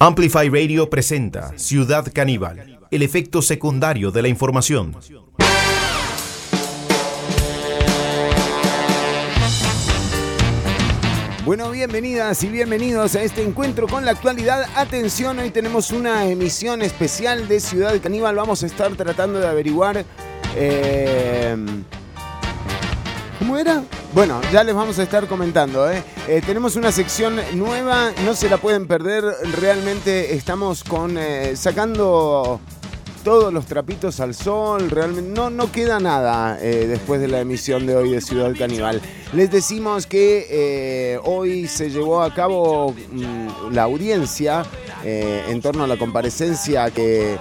Amplify Radio presenta Ciudad Caníbal, el efecto secundario de la información. Bueno, bienvenidas y bienvenidos a este encuentro con la actualidad. Atención, hoy tenemos una emisión especial de Ciudad Caníbal. Vamos a estar tratando de averiguar... eh, ¿Cómo era? Bueno, ya les vamos a estar comentando. ¿eh? Eh, tenemos una sección nueva, no se la pueden perder. Realmente estamos con eh, sacando todos los trapitos al sol. Realmente no, no queda nada después de la emisión de hoy de Ciudad Caníbal. Les decimos que hoy se llevó a cabo mm, la audiencia en torno a la comparecencia que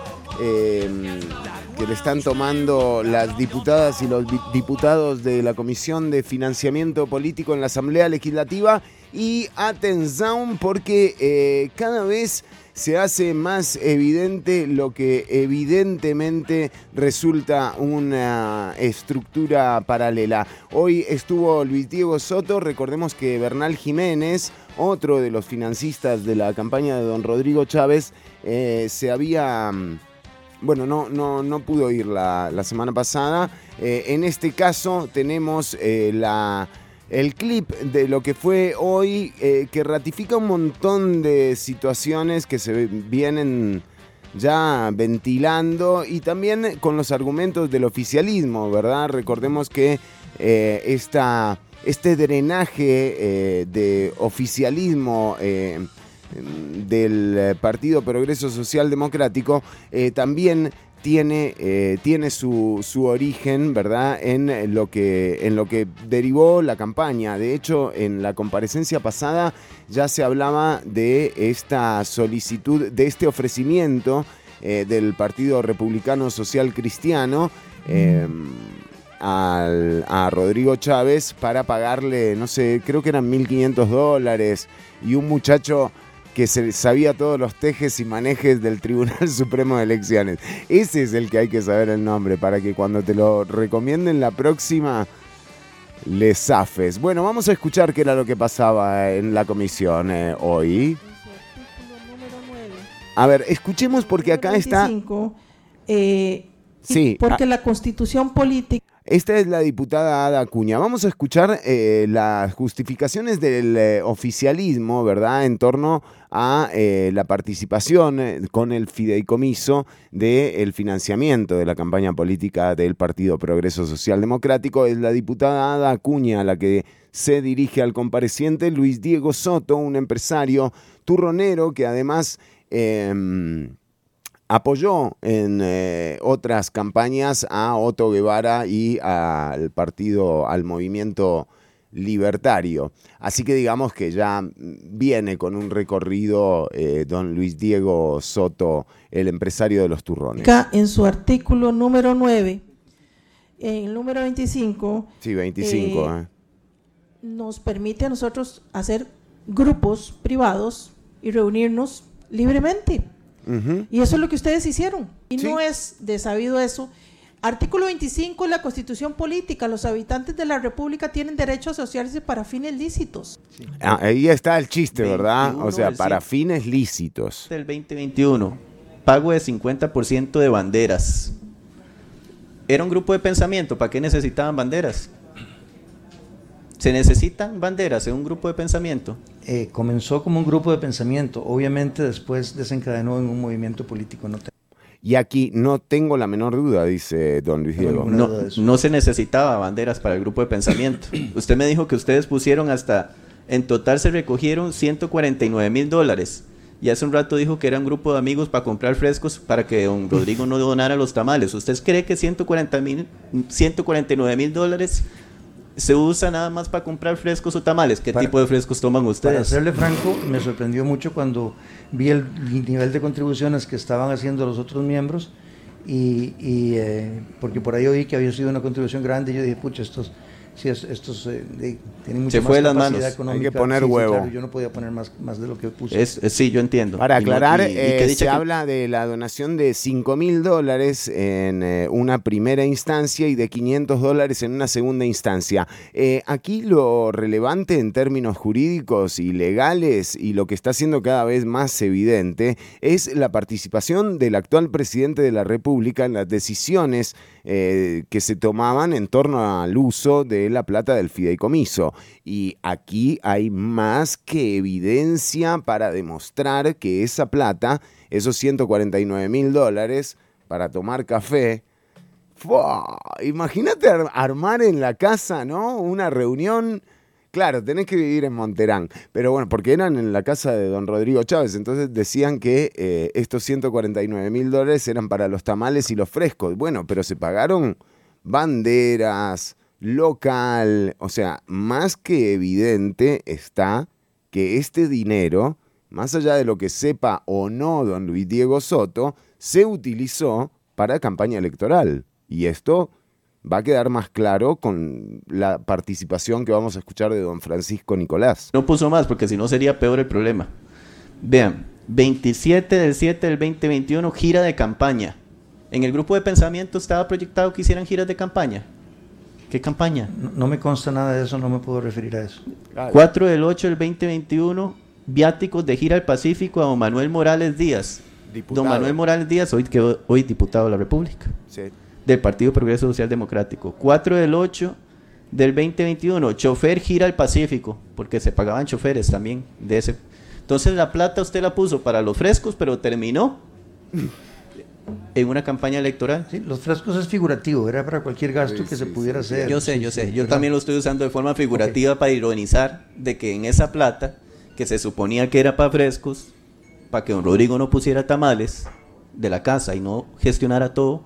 que le están tomando las diputadas y los diputados de la Comisión de Financiamiento Político en la Asamblea Legislativa. Y atención porque eh, cada vez se hace más evidente lo que evidentemente resulta una estructura paralela. Hoy estuvo Luis Diego Soto, recordemos que Bernal Jiménez, otro de los financistas de la campaña de don Rodrigo Chávez, eh, se había... bueno, no, no, no pudo ir la, la semana pasada. Eh, en este caso tenemos eh, la, el clip de lo que fue hoy, eh, que ratifica un montón de situaciones que se vienen ya ventilando y también con los argumentos del oficialismo, ¿verdad? Recordemos que esta, este drenaje de oficialismo... eh, del eh, Partido Progreso Social Democrático eh, también tiene, eh, tiene su, su origen, ¿verdad?, en lo, que, en lo que derivó la campaña. De hecho, en la comparecencia pasada ya se hablaba de esta solicitud, de este ofrecimiento del Partido Republicano Social Cristiano. eh, al- a Rodrigo Chávez para pagarle, no sé, creo que eran 1.500 dólares y un muchacho que se sabía todos los tejes y manejes del Tribunal Supremo de Elecciones. Ese es el que hay que saber el nombre para que cuando te lo recomienden la próxima le zafes. Bueno, vamos a escuchar qué era lo que pasaba en la comisión eh, hoy. A ver, escuchemos porque acá está... 25, eh, y Sí, porque ah. la constitución política Esta es la diputada Ada Acuña. Vamos a escuchar eh, las justificaciones del eh, oficialismo, ¿verdad?, en torno a eh, la participación con el fideicomiso del financiamiento de la campaña política del Partido Progreso Social Democrático. Es la diputada Ada Acuña la que se dirige al compareciente Luis Diego Soto, un empresario turronero que además... apoyó en eh, otras campañas a Otto Guevara y al partido, al movimiento libertario. Así que digamos que ya viene con un recorrido eh, don Luis Diego Soto, el empresario de los turrones. en su artículo número 9, en el número 25, Sí, 25. eh, eh. nos permite a nosotros hacer grupos privados y reunirnos libremente. Ujú. Y eso es lo que ustedes hicieron. Y Sí. no es de sabido eso. Artículo 25 de la Constitución Política. Los habitantes de la República tienen derecho a asociarse para fines lícitos. Ah, ahí está el chiste, ¿verdad? 21 O sea, para fines lícitos. del 2021, pago de 50% de banderas. Era un grupo de pensamiento, ¿para qué necesitaban banderas? ¿Se necesitan banderas en un grupo de pensamiento? Eh, comenzó como un grupo de pensamiento, obviamente después desencadenó en un movimiento político. No Y aquí no tengo la menor duda, dice don Luis Diego. No, no se necesitaba banderas para el grupo de pensamiento. Usted me dijo que ustedes pusieron hasta, en total se recogieron 149 mil dólares. Y hace un rato dijo que era un grupo de amigos para comprar frescos para que don Rodrigo no donara los tamales. ¿Usted cree que 140 mil, 149 mil dólares se usa nada más para comprar frescos o tamales? ¿Qué Para- tipo de frescos toman Para ustedes? serle franco, me sorprendió mucho cuando vi el nivel de contribuciones que estaban haciendo los otros miembros y, y, eh, porque por ahí oí que había sido una contribución grande y yo dije, pucha, estos sí, es- estos eh, de- tienen mucha Se más fue de las manos. económica. Hay que poner Sí, sí, huevo. claro, yo no podía poner más, más de lo que puse. Es, es- sí, yo entiendo. Para aclarar, y- y qué eh, se que- habla de la donación de 5 mil dólares en eh, una primera instancia y de 500 dólares en una segunda instancia. Eh, aquí lo relevante en términos jurídicos y legales y lo que está siendo cada vez más evidente es la participación del actual presidente de la República en las decisiones eh, que se tomaban en torno al uso de la plata del fideicomiso. Y aquí hay más que evidencia para demostrar que esa plata, esos 149 mil dólares para tomar café, imagínate ar- armar en la casa, ¿no? Una reunión. Claro, tenés que vivir en Monterán, pero bueno, porque eran en la casa de don Rodrigo Chávez, entonces decían que eh, estos 149 mil dólares eran para los tamales y los frescos. Bueno, pero se pagaron banderas, local, o sea, más que evidente está que este dinero, más allá de lo que sepa o no don Luis Diego Soto, se utilizó para campaña electoral. Y esto va a quedar más claro con la participación que vamos a escuchar de don Francisco Nicolás. No puso más porque si no sería peor el problema. Vean, 27 del 7 del 2021, gira de campaña. En el grupo de pensamiento estaba proyectado que hicieran giras de campaña. ¿Qué campaña? No, no me consta nada de eso, no me puedo referir a eso. 4 del 8 del 2021, viáticos de gira al Pacífico a don Manuel Morales Díaz. Diputado. Don Manuel Morales Díaz, hoy, quedó, hoy diputado de la República, Sí. del Partido Progreso Social Democrático. 4 del 8 del 2021, chofer gira al Pacífico, porque se pagaban choferes también de ese. Entonces la plata usted la puso para los frescos, pero terminó en una campaña electoral. Sí, los frescos es figurativo, era para cualquier gasto que se pudiera hacer. Yo sé, Sí, yo sí, sé. Yo ¿verdad? también lo estoy usando de forma figurativa para ironizar de que en esa plata, que se suponía que era para frescos, para que don Rodrigo no pusiera tamales de la casa y no gestionara todo,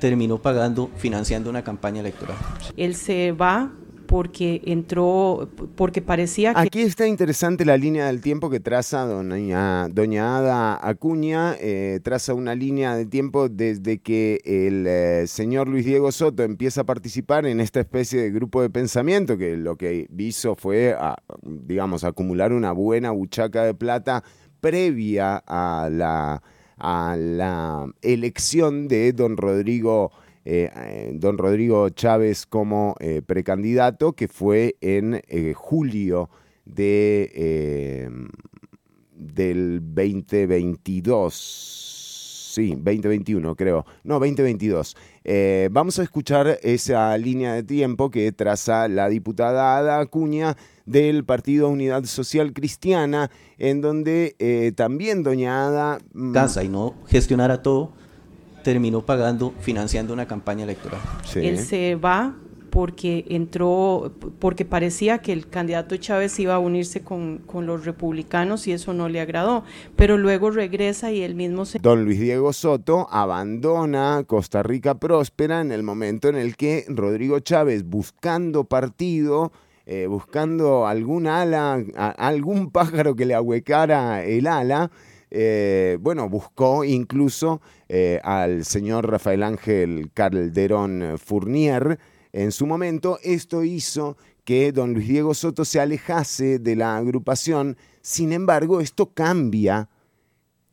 terminó pagando, financiando una campaña electoral. Él se va porque entró, porque parecía que Aquí está interesante la línea del tiempo que traza doña, doña Ada Acuña, eh, traza una línea de tiempo desde que el eh, señor Luis Diego Soto empieza a participar en esta especie de grupo de pensamiento, que lo que hizo fue, a- digamos, acumular una buena buchaca de plata previa a la, a la elección de don Rodrigo eh, eh, don Rodrigo Chávez como eh, precandidato, que fue en julio de, del 2022. Sí, 2021 creo. No, 2022. Eh, vamos a escuchar esa línea de tiempo que traza la diputada Ada Acuña del Partido Unidad Social Cristiana, en donde también doña Ada... mm, Casa y no gestionara todo, terminó pagando, financiando una campaña electoral. sí. él se va porque entró, porque parecía que el candidato Chávez iba a unirse con, con los republicanos y eso no le agradó, pero luego regresa y él mismo se Don Luis Diego Soto abandona Costa Rica próspera en el momento en el que Rodrigo Chávez, buscando partido, eh, buscando algún ala, a- algún pájaro que le ahuecara el ala, eh, bueno, buscó incluso eh, al señor Rafael Ángel Calderón Fournier en su momento. Esto hizo que don Luis Diego Soto se alejase de la agrupación. Sin embargo, esto cambia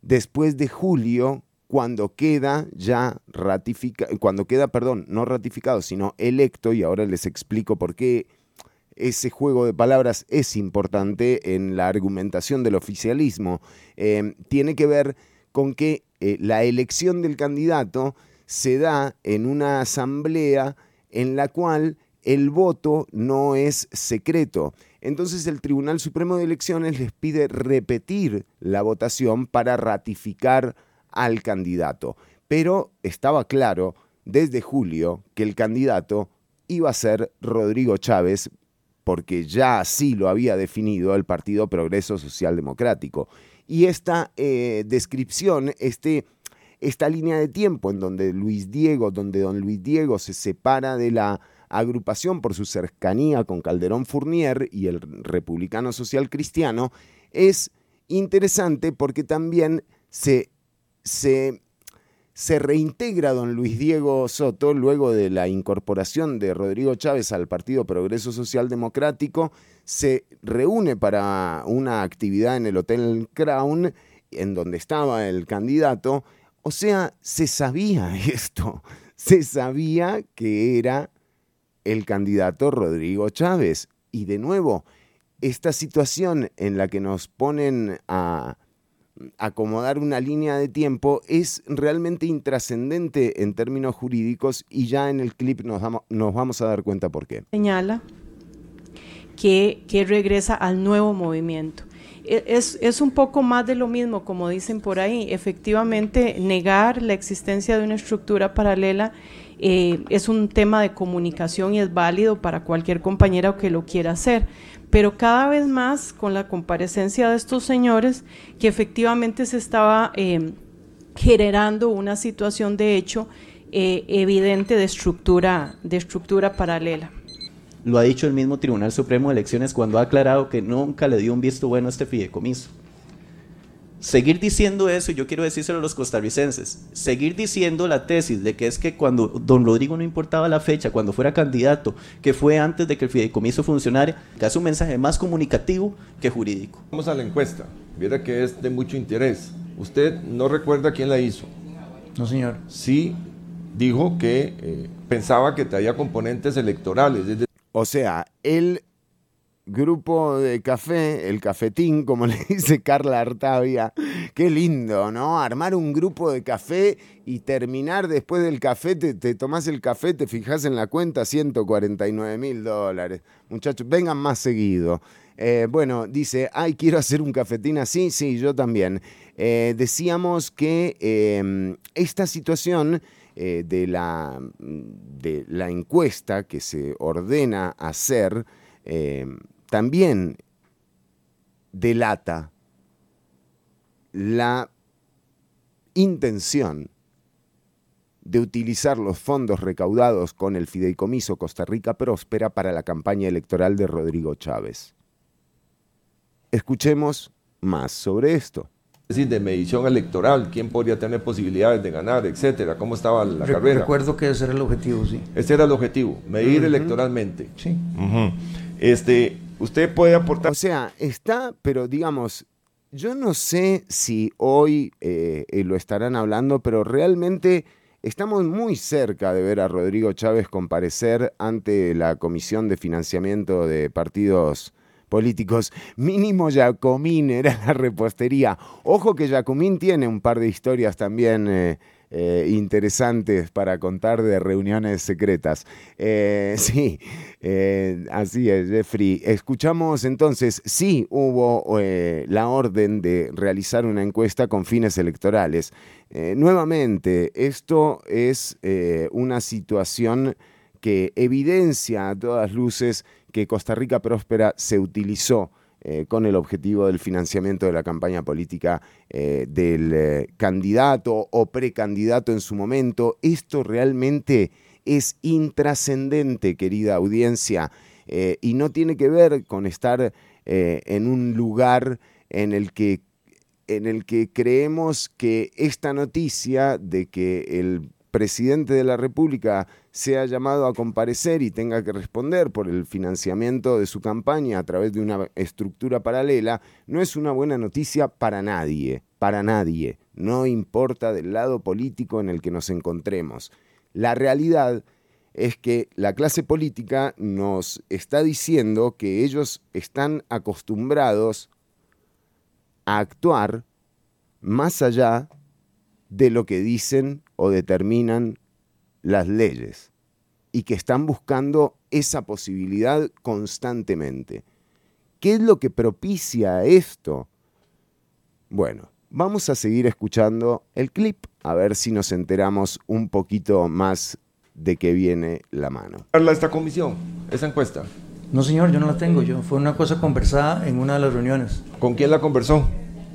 después de julio, cuando queda ya ratificado, cuando queda, perdón, no ratificado, sino electo, y ahora les explico por qué ese juego de palabras es importante en la argumentación del oficialismo, eh, tiene que ver con que eh, la elección del candidato se da en una asamblea en la cual el voto no es secreto. Entonces el Tribunal Supremo de Elecciones les pide repetir la votación para ratificar al candidato. Pero estaba claro desde julio que el candidato iba a ser Rodrigo Chávez porque ya así lo había definido el Partido Progreso Social Democrático. Y esta eh, descripción, este, esta línea de tiempo en donde Luis Diego, donde don Luis Diego se separa de la agrupación por su cercanía con Calderón Fournier y el Republicano Social Cristiano, es interesante porque también se, se, se reintegra don Luis Diego Soto luego de la incorporación de Rodrigo Chávez al Partido Progreso Social Democrático, se reúne para una actividad en el Hotel Crown, en donde estaba el candidato. O sea, se sabía esto, se sabía que era el candidato Rodrigo Chávez. Y de nuevo, esta situación en la que nos ponen a acomodar una línea de tiempo es realmente intrascendente en términos jurídicos y ya en el clip nos, nos vamos a dar cuenta por qué. Señala que, regresa al nuevo movimiento. E, es, es, un poco más de lo mismo, como dicen por ahí. Efectivamente, negar la existencia de una estructura paralela eh, es un tema de comunicación y es válido para cualquier compañera que lo quiera hacer pero cada vez más con la comparecencia de estos señores que efectivamente se estaba eh, generando una situación de hecho eh, evidente de estructura, de estructura paralela. Lo ha dicho el mismo Tribunal Supremo de Elecciones cuando ha aclarado que nunca le dio un visto bueno a este fideicomiso seguir diciendo eso, yo quiero decírselo a los costarricenses, seguir diciendo la tesis de que es que cuando don Rodrigo no importaba la fecha, cuando fuera candidato, que fue antes de que el fideicomiso funcionara, que hace un mensaje más comunicativo que jurídico. Vamos a la encuesta, viera que es de mucho interés. ¿Usted no recuerda quién la hizo? No, señor. Sí, dijo que eh, pensaba que traía componentes electorales. O sea, él grupo de café, el cafetín, como le dice Carla Artavia. Qué lindo, ¿no? Armar un grupo de café y terminar después del café, te, te tomás el café, te fijas en la cuenta, 149 mil dólares. Muchachos, vengan más seguido. Eh, bueno, dice, ay, quiero hacer un cafetín así, sí, yo también. Eh, decíamos que em, esta situación eh, de, la, de la encuesta que se ordena hacer, em, también delata la intención de utilizar los fondos recaudados con el fideicomiso Costa Rica Próspera para la campaña electoral de Rodrigo Chávez. Escuchemos más sobre esto. Es decir, de medición electoral, quién podría tener posibilidades de ganar, etcétera, cómo estaba la carrera. Recuerdo que ese era el objetivo, sí. Ese era el objetivo, medir electoralmente. Sí. Este, usted puede aportar. O sea, está, pero digamos, yo no sé si hoy eh, eh, lo estarán hablando, pero realmente estamos muy cerca de ver a Rodrigo Chávez comparecer ante la Comisión de Financiamiento de Partidos Políticos. Mínimo Jacomín era la repostería. Ojo que Jacomín tiene un par de historias también. Eh, eh, interesantes para contar de reuniones secretas. Eh, sí, eh, así es, Jeffrey. Escuchamos entonces, sí hubo la orden de realizar una encuesta con fines electorales. nuevamente, esto es una situación que evidencia a todas luces que Costa Rica Próspera se utilizó eh, con el objetivo del financiamiento de la campaña política eh, del eh, candidato o precandidato en su momento. Esto realmente es intrascendente, querida audiencia, y no tiene que ver con estar en un lugar en el que en el que creemos que esta noticia de que el presidente de la República sea llamado a comparecer y tenga que responder por el financiamiento de su campaña a través de una estructura paralela, no es una buena noticia para nadie, para nadie, no importa del lado político en el que nos encontremos. La realidad es que la clase política nos está diciendo que ellos están acostumbrados a actuar más allá de lo que dicen o determinan las leyes y que están buscando esa posibilidad constantemente. ¿Qué es lo que propicia esto? Bueno, vamos a seguir escuchando el clip a ver si nos enteramos un poquito más de qué viene la mano. esta comisión, esa encuesta? No, señor, yo no la tengo. Yo fue una cosa conversada en una de las reuniones. ¿Con quién la conversó?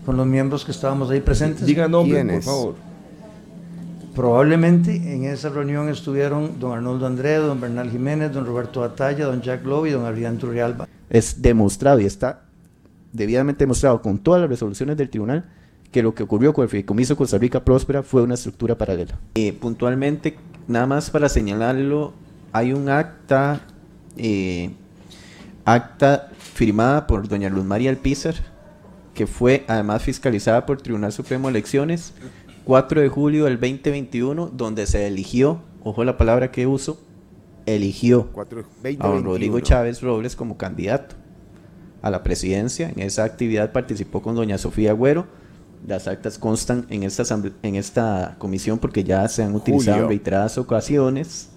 Con los miembros que estábamos ahí presentes. Diga nombre, por favor. Probablemente en esa reunión estuvieron don Arnoldo André, don Bernal Jiménez, don Roberto Atalla, don Jack Lowe y don Adrián Turrialba. Es demostrado y está debidamente demostrado con todas las resoluciones del tribunal que lo que ocurrió con el Fideicomiso Costa Rica Próspera fue una estructura paralela. Eh, puntualmente, nada más para señalarlo, hay un acta, eh, acta firmada por doña Luz María Alpizar, que fue además fiscalizada por el Tribunal Supremo de Elecciones, 4 de julio del 2021, donde se eligió, ojo la palabra que uso, eligió a don Rodrigo Chávez Robles como candidato a la presidencia. En esa actividad participó con doña Sofía Agüero. Las actas constan en esta, en esta comisión porque ya se han utilizado en reiteradas ocasiones.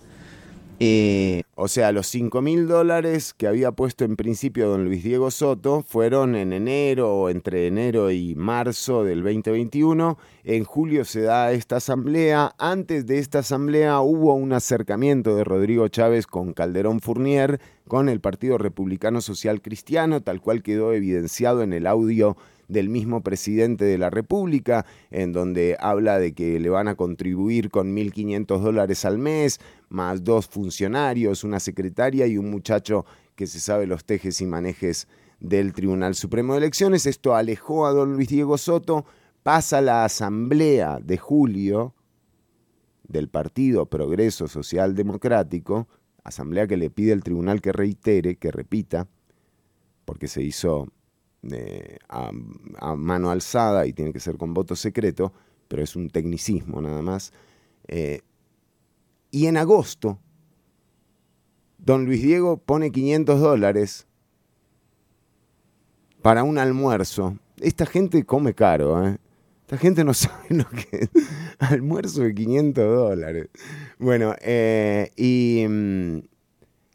Eh, o sea, los 5 mil dólares que había puesto en principio don Luis Diego Soto fueron en enero o entre enero y marzo del 2021. En julio se da esta asamblea. Antes de esta asamblea hubo un acercamiento de Rodrigo Chávez con Calderón Fournier, con el Partido Republicano Social Cristiano, tal cual quedó evidenciado en el audio del mismo presidente de la República, en donde habla de que le van a contribuir con 1.500 dólares al mes, más dos funcionarios, una secretaria y un muchacho que se sabe los tejes y manejes del Tribunal Supremo de Elecciones. Esto alejó a don Luis Diego Soto, pasa la asamblea de julio del Partido Progreso Social Democrático, asamblea que le pide al tribunal que reitere, que repita, porque se hizo eh, a, mano alzada y tiene que ser con voto secreto, pero es un tecnicismo nada más. Eh, y en agosto, don Luis Diego pone 500 dólares para un almuerzo. Esta gente come caro, ¿eh? Esta gente no sabe lo que es. Almuerzo de 500 dólares. Bueno, y,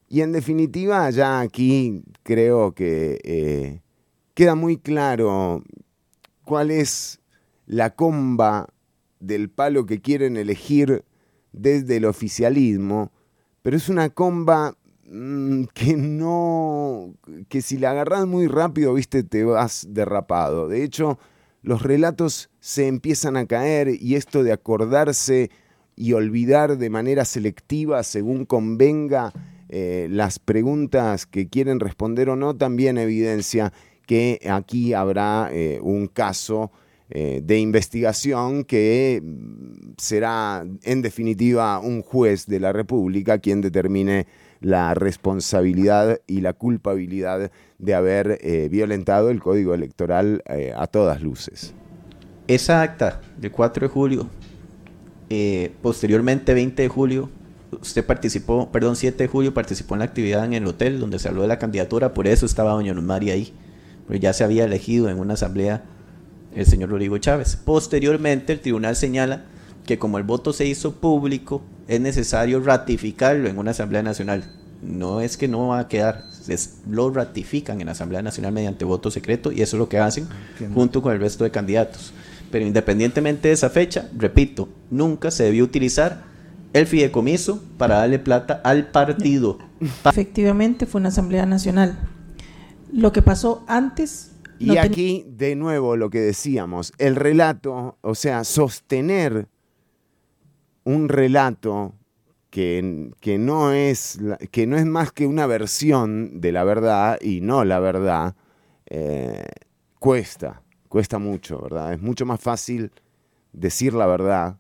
y, en definitiva, ya aquí creo que queda muy claro cuál es la comba del palo que quieren elegir desde el oficialismo, pero es una comba mm, que no, que si la agarras muy rápido, viste, te vas derrapado. De hecho, los relatos se empiezan a caer y esto de acordarse y olvidar de manera selectiva según convenga eh, las preguntas que quieren responder o no, también evidencia que aquí habrá eh, un caso eh, de investigación que mm, será en definitiva un juez de la República quien determine la responsabilidad y la culpabilidad de haber eh, violentado el código electoral a todas luces. Esa acta del 4 de julio, posteriormente 20 de julio, usted participó, perdón, 7 de julio participó en la actividad en el hotel donde se habló de la candidatura, por eso estaba doña María ahí ya se había elegido en una asamblea el señor Rodrigo Chávez. Posteriormente, el tribunal señala que como el voto se hizo público, es necesario ratificarlo en una asamblea nacional. No es que no va a quedar, lo ratifican en la Asamblea Nacional mediante voto secreto y eso es lo que hacen junto con el resto de candidatos. Pero independientemente de esa fecha, repito, nunca se debió utilizar el fideicomiso para darle plata al partido. Efectivamente fue una Asamblea Nacional lo que pasó antes. Y aquí, de nuevo, lo que decíamos, el relato, o sea, sostener un relato que, que, no es, que no es más que una versión de la verdad y no la verdad, eh, cuesta, cuesta mucho, ¿verdad? Es mucho más fácil decir la verdad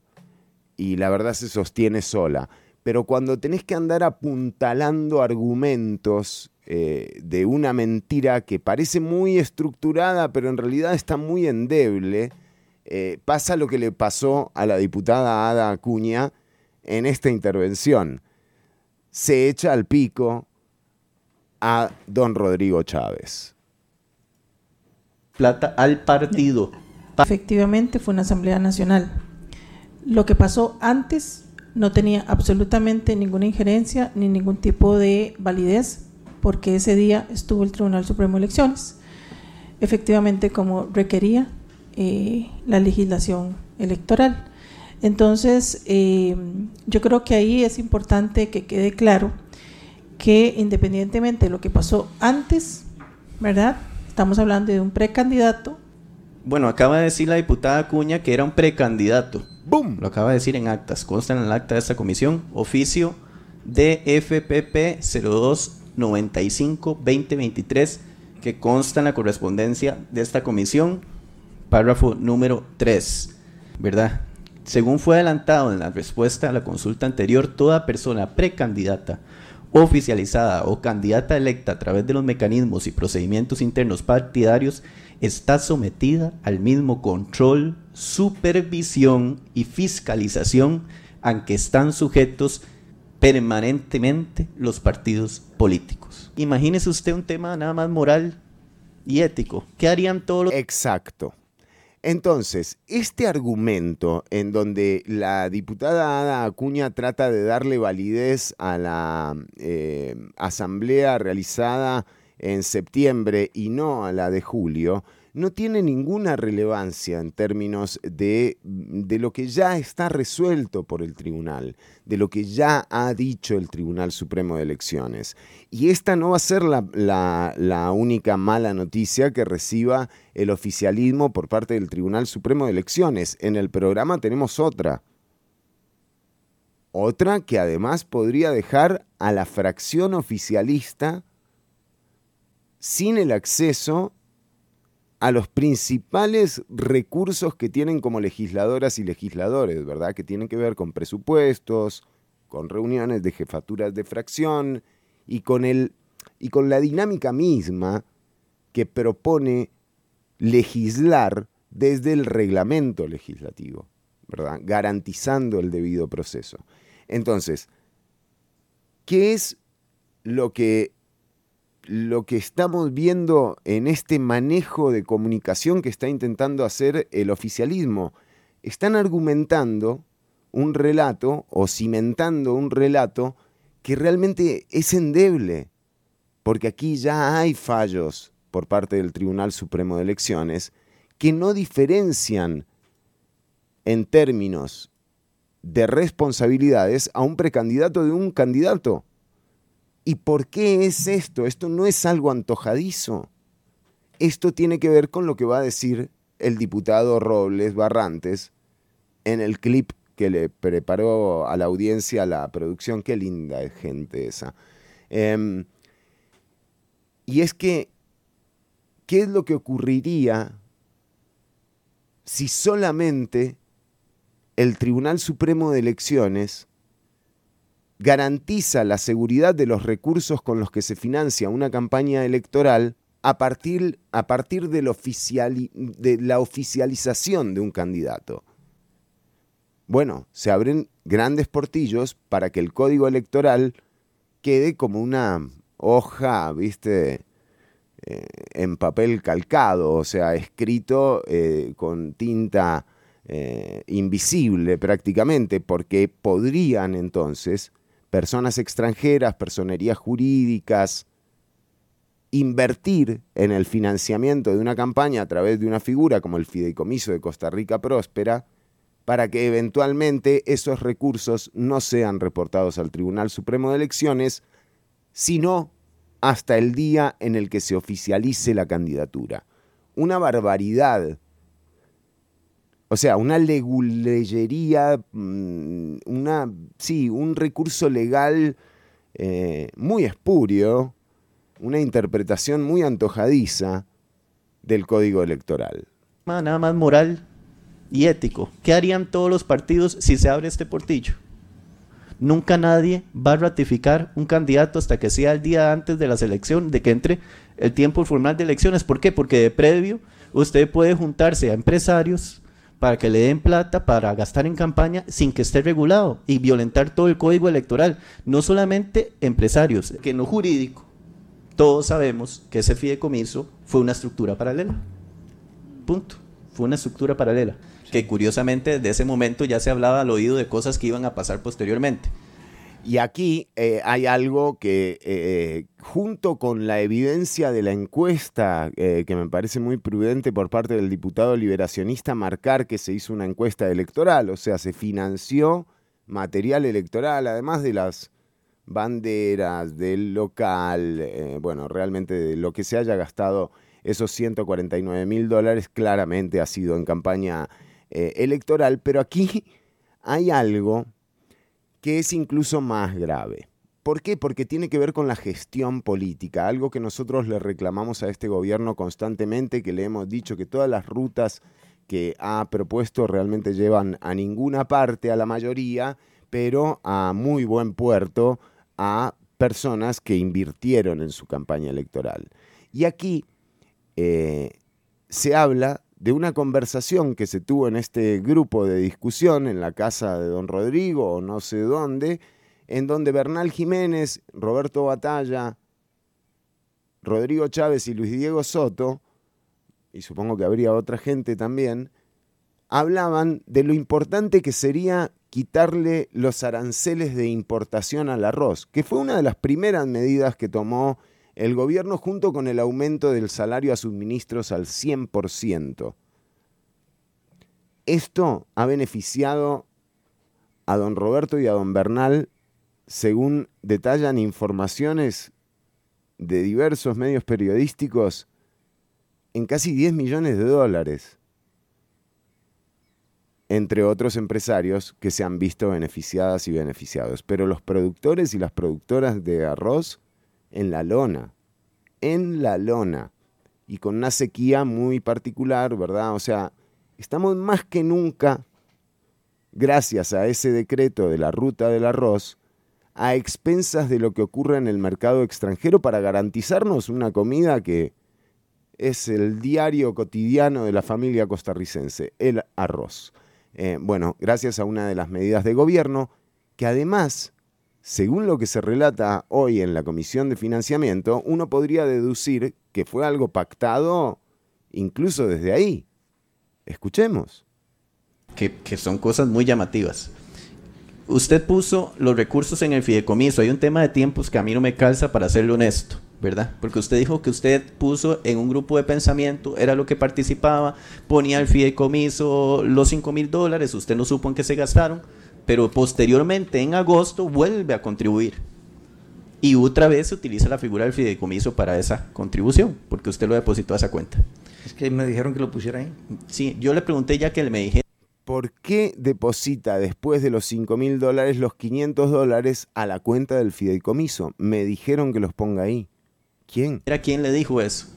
y la verdad se sostiene sola. Pero cuando tenés que andar apuntalando argumentos eh, de una mentira que parece muy estructurada, pero en realidad está muy endeble, eh, pasa lo que le pasó a la diputada Ada Acuña en esta intervención. Se echa al pico a don Rodrigo Chávez. Plata al partido. Efectivamente fue una Asamblea Nacional. Lo que pasó antes no tenía absolutamente ninguna injerencia ni ningún tipo de validez porque ese día estuvo el Tribunal Supremo de Elecciones, efectivamente como requería eh, la legislación electoral. Entonces, eh, yo creo que ahí es importante que quede claro que independientemente de lo que pasó antes, ¿verdad? Estamos hablando de un precandidato. Bueno, acaba de decir la diputada Acuña que era un precandidato. ¡Bum! Lo acaba de decir en actas, consta en el acta de esta comisión, oficio de FPP 02 95 2023 que consta en la correspondencia de esta comisión párrafo número 3, ¿verdad? Según fue adelantado en la respuesta a la consulta anterior, toda persona precandidata, oficializada o candidata electa a través de los mecanismos y procedimientos internos partidarios está sometida al mismo control, supervisión y fiscalización a que están sujetos permanentemente los partidos políticos. Imagínese usted un tema nada más moral y ético. ¿Qué harían todos los... Exacto. Entonces, este argumento en donde la diputada Ada Acuña trata de darle validez a la eh, asamblea realizada en septiembre y no a la de julio, no tiene ninguna relevancia en términos de, de, lo que ya está resuelto por el tribunal, de lo que ya ha dicho el Tribunal Supremo de Elecciones. Y esta no va a ser la, la, la única mala noticia que reciba el oficialismo por parte del Tribunal Supremo de Elecciones. En el programa tenemos otra. Otra que además podría dejar a la fracción oficialista sin el acceso a los principales recursos que tienen como legisladoras y legisladores, ¿verdad? Que tienen que ver con presupuestos, con reuniones de jefaturas de fracción y con, el, y con la dinámica misma que propone legislar desde el reglamento legislativo, ¿verdad? Garantizando el debido proceso. Entonces, ¿qué es lo que lo que estamos viendo en este manejo de comunicación que está intentando hacer el oficialismo. Están argumentando un relato o cimentando un relato que realmente es endeble, porque aquí ya hay fallos por parte del Tribunal Supremo de Elecciones que no diferencian en términos de responsabilidades a un precandidato de un candidato. ¿Y por qué es esto? Esto no es algo antojadizo. Esto tiene que ver con lo que va a decir el diputado Robles Barrantes en el clip que le preparó a la audiencia la producción. Qué linda gente esa. Em, y es que, ¿qué es lo que ocurriría si solamente el Tribunal Supremo de Elecciones garantiza la seguridad de los recursos con los que se financia una campaña electoral a partir, a partir de, la oficialización de un candidato. Bueno, se abren grandes portillos para que el código electoral quede como una hoja, viste, eh, en papel calcado, o sea, escrito eh, con tinta eh, invisible prácticamente, porque podrían entonces personas extranjeras, personerías jurídicas, invertir en el financiamiento de una campaña a través de una figura como el Fideicomiso de Costa Rica Próspera, para que eventualmente esos recursos no sean reportados al Tribunal Supremo de Elecciones, sino hasta el día en el que se oficialice la candidatura. Una barbaridad o sea, una leguleyería, mm, una, sí, un recurso legal eh, muy espurio, una interpretación muy antojadiza del código electoral. Nada más moral y ético. ¿Qué harían todos los partidos si se abre este portillo? Nunca nadie va a ratificar un candidato hasta que sea el día antes de la selección, de que entre el tiempo formal de elecciones. ¿Por qué? Porque de previo usted puede juntarse a empresarios, para que le den plata para gastar en campaña sin que esté regulado y violentar todo el código electoral. No solamente empresarios, que no jurídico. Todos sabemos que ese fideicomiso fue una estructura paralela. Punto. Fue una estructura paralela. Que curiosamente desde ese momento ya se hablaba al oído de cosas que iban a pasar posteriormente. Y aquí eh, hay algo que, eh, junto con la evidencia de la encuesta, eh, que me parece muy prudente por parte del diputado liberacionista marcar que se hizo una encuesta electoral, o sea, se financió material electoral, además de las banderas, del local, bueno, realmente de lo que se haya gastado esos 149 mil dólares, claramente ha sido en campaña electoral, pero aquí hay algo que es incluso más grave. ¿Por qué? Porque tiene que ver con la gestión política, algo que nosotros le reclamamos a este gobierno constantemente, que le hemos dicho que todas las rutas que ha propuesto realmente llevan a ninguna parte a la mayoría, pero a muy buen puerto a personas que invirtieron en su campaña electoral. Y aquí eh, se habla de una conversación que se tuvo en este grupo de discusión en la casa de don Rodrigo o no sé dónde, en donde Bernal Jiménez, Roberto Batalla, Rodrigo Chávez y Luis Diego Soto, y supongo que habría otra gente también, hablaban de lo importante que sería quitarle los aranceles de importación al arroz, que fue una de las primeras medidas que tomó el gobierno junto con el aumento del salario a suministros al 100%. Esto ha beneficiado a don Roberto y a don Bernal, según detallan informaciones de diversos medios periodísticos, en casi 10 millones de dólares, entre otros empresarios que se han visto beneficiadas y beneficiados. Pero los productores y las productoras de arroz en la lona, en la lona, y con una sequía muy particular, ¿verdad? O sea, estamos más que nunca, gracias a ese decreto de la ruta del arroz, a expensas de lo que ocurre en el mercado extranjero para garantizarnos una comida que es el diario cotidiano de la familia costarricense, el arroz. Eh, bueno, gracias a una de las medidas de gobierno que además según lo que se relata hoy en la Comisión de Financiamiento, uno podría deducir que fue algo pactado incluso desde ahí. Escuchemos. Que, son cosas muy llamativas. Usted puso los recursos en el fideicomiso. Hay un tema de tiempos que a mí no me calza para serle honesto, ¿verdad? Porque usted dijo que usted puso en un grupo de pensamiento, era lo que participaba, ponía el fideicomiso los 5 mil dólares, usted no supo en qué se gastaron pero posteriormente en agosto vuelve a contribuir. Y otra vez se utiliza la figura del fideicomiso para esa contribución, porque usted lo depositó a esa cuenta. Es que me dijeron que lo pusiera ahí. Sí, yo le pregunté ya que me dije. ¿Por qué deposita después de los 5 mil dólares los 500 dólares a la cuenta del fideicomiso? Me dijeron que los ponga ahí. ¿Quién? ¿Era quién le dijo eso?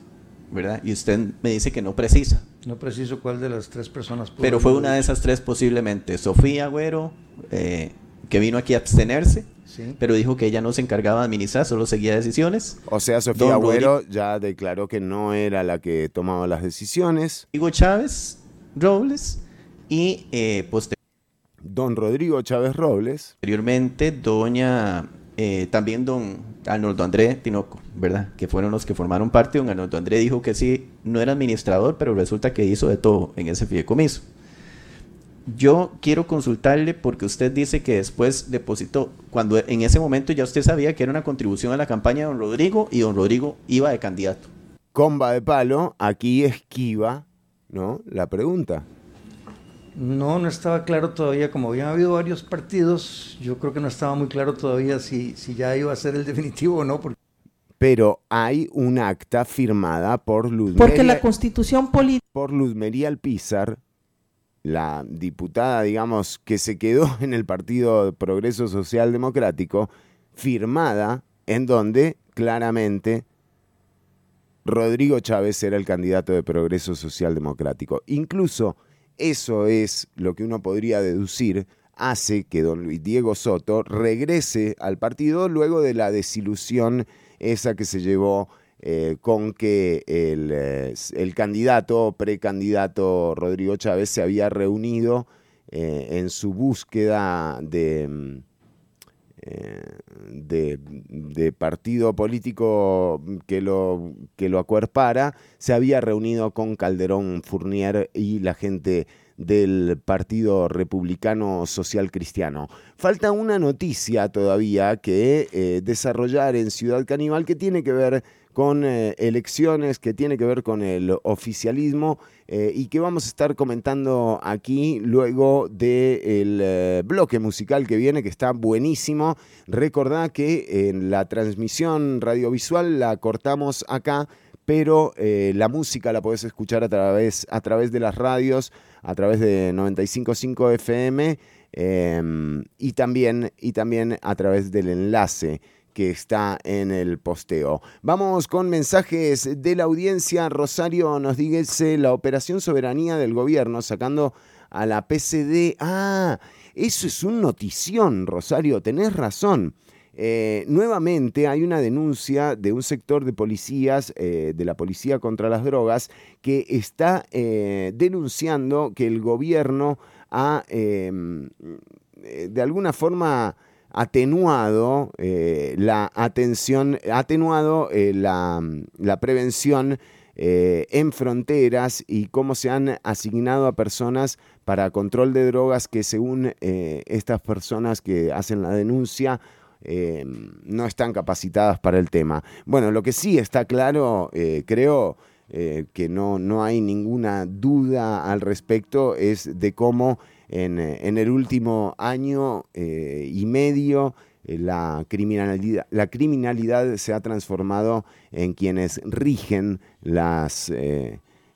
¿Verdad? Y usted me dice que no precisa. No preciso cuál de las tres personas. Pero fue una de esas tres posiblemente. Sofía Agüero, eh, que vino aquí a abstenerse, pero dijo que ella no se encargaba de administrar, solo seguía decisiones. O sea, Sofía Agüero ya declaró que no era la que tomaba las decisiones. Rodrigo Chávez Robles y eh, Don Rodrigo Chávez Robles. Posteriormente, doña eh, también don Arnoldo André Tinoco, ¿verdad? Que fueron los que formaron parte. Don Arnoldo André dijo que sí, no era administrador, pero resulta que hizo de todo en ese fideicomiso. Yo quiero consultarle porque usted dice que después depositó, cuando en ese momento ya usted sabía que era una contribución a la campaña de don Rodrigo y don Rodrigo iba de candidato. Comba de palo, aquí esquiva, ¿no? La pregunta. No, no estaba claro todavía, como habían habido varios partidos, yo creo que no estaba muy claro todavía si, si ya iba a ser el definitivo o no. Pero hay un acta firmada por Luz Porque la constitución política... Por Luz María Alpizar, la diputada, digamos, que se quedó en el Partido Progreso Social Democrático, firmada en donde claramente Rodrigo Chávez era el candidato de Progreso Social Democrático. Incluso eso es lo que uno podría deducir hace que don Luis Diego Soto regrese al partido luego de la desilusión esa que se llevó eh, con que el, eh, el candidato, precandidato Rodrigo Chávez se había reunido eh, en su búsqueda de, mm, de, de, partido político que lo, que lo acuerpara, se había reunido con Calderón Fournier y la gente del Partido Republicano Social Cristiano. Falta una noticia todavía que eh, desarrollar en Ciudad Caníbal que tiene que ver con eh, elecciones, que tiene que ver con el oficialismo eh, y que vamos a estar comentando aquí luego del bloque musical que viene, que está buenísimo. Recordá que en la transmisión radiovisual la cortamos acá, pero la música la podés escuchar a través, a través de las radios, a través de 95.5 FM em, y, también, y también a través del enlace que está en el posteo. Vamos con mensajes de la audiencia. Rosario nos dice la operación soberanía del gobierno sacando a la PCD. Ah, eso es un notición, Rosario, tenés razón. Eh, nuevamente hay una denuncia de un sector de policías, eh, de la Policía contra las Drogas, que está eh, denunciando que el gobierno ha, em, de alguna forma, atenuado la atención, atenuado la, la, prevención en fronteras y cómo se han asignado a personas para control de drogas que según estas personas que hacen la denuncia eh, no están capacitadas para el tema. Bueno, lo que sí está claro, eh, creo eh, que no, no hay ninguna duda al respecto, es de cómo en, el último año y medio la criminalidad, la criminalidad se ha transformado en quienes rigen las...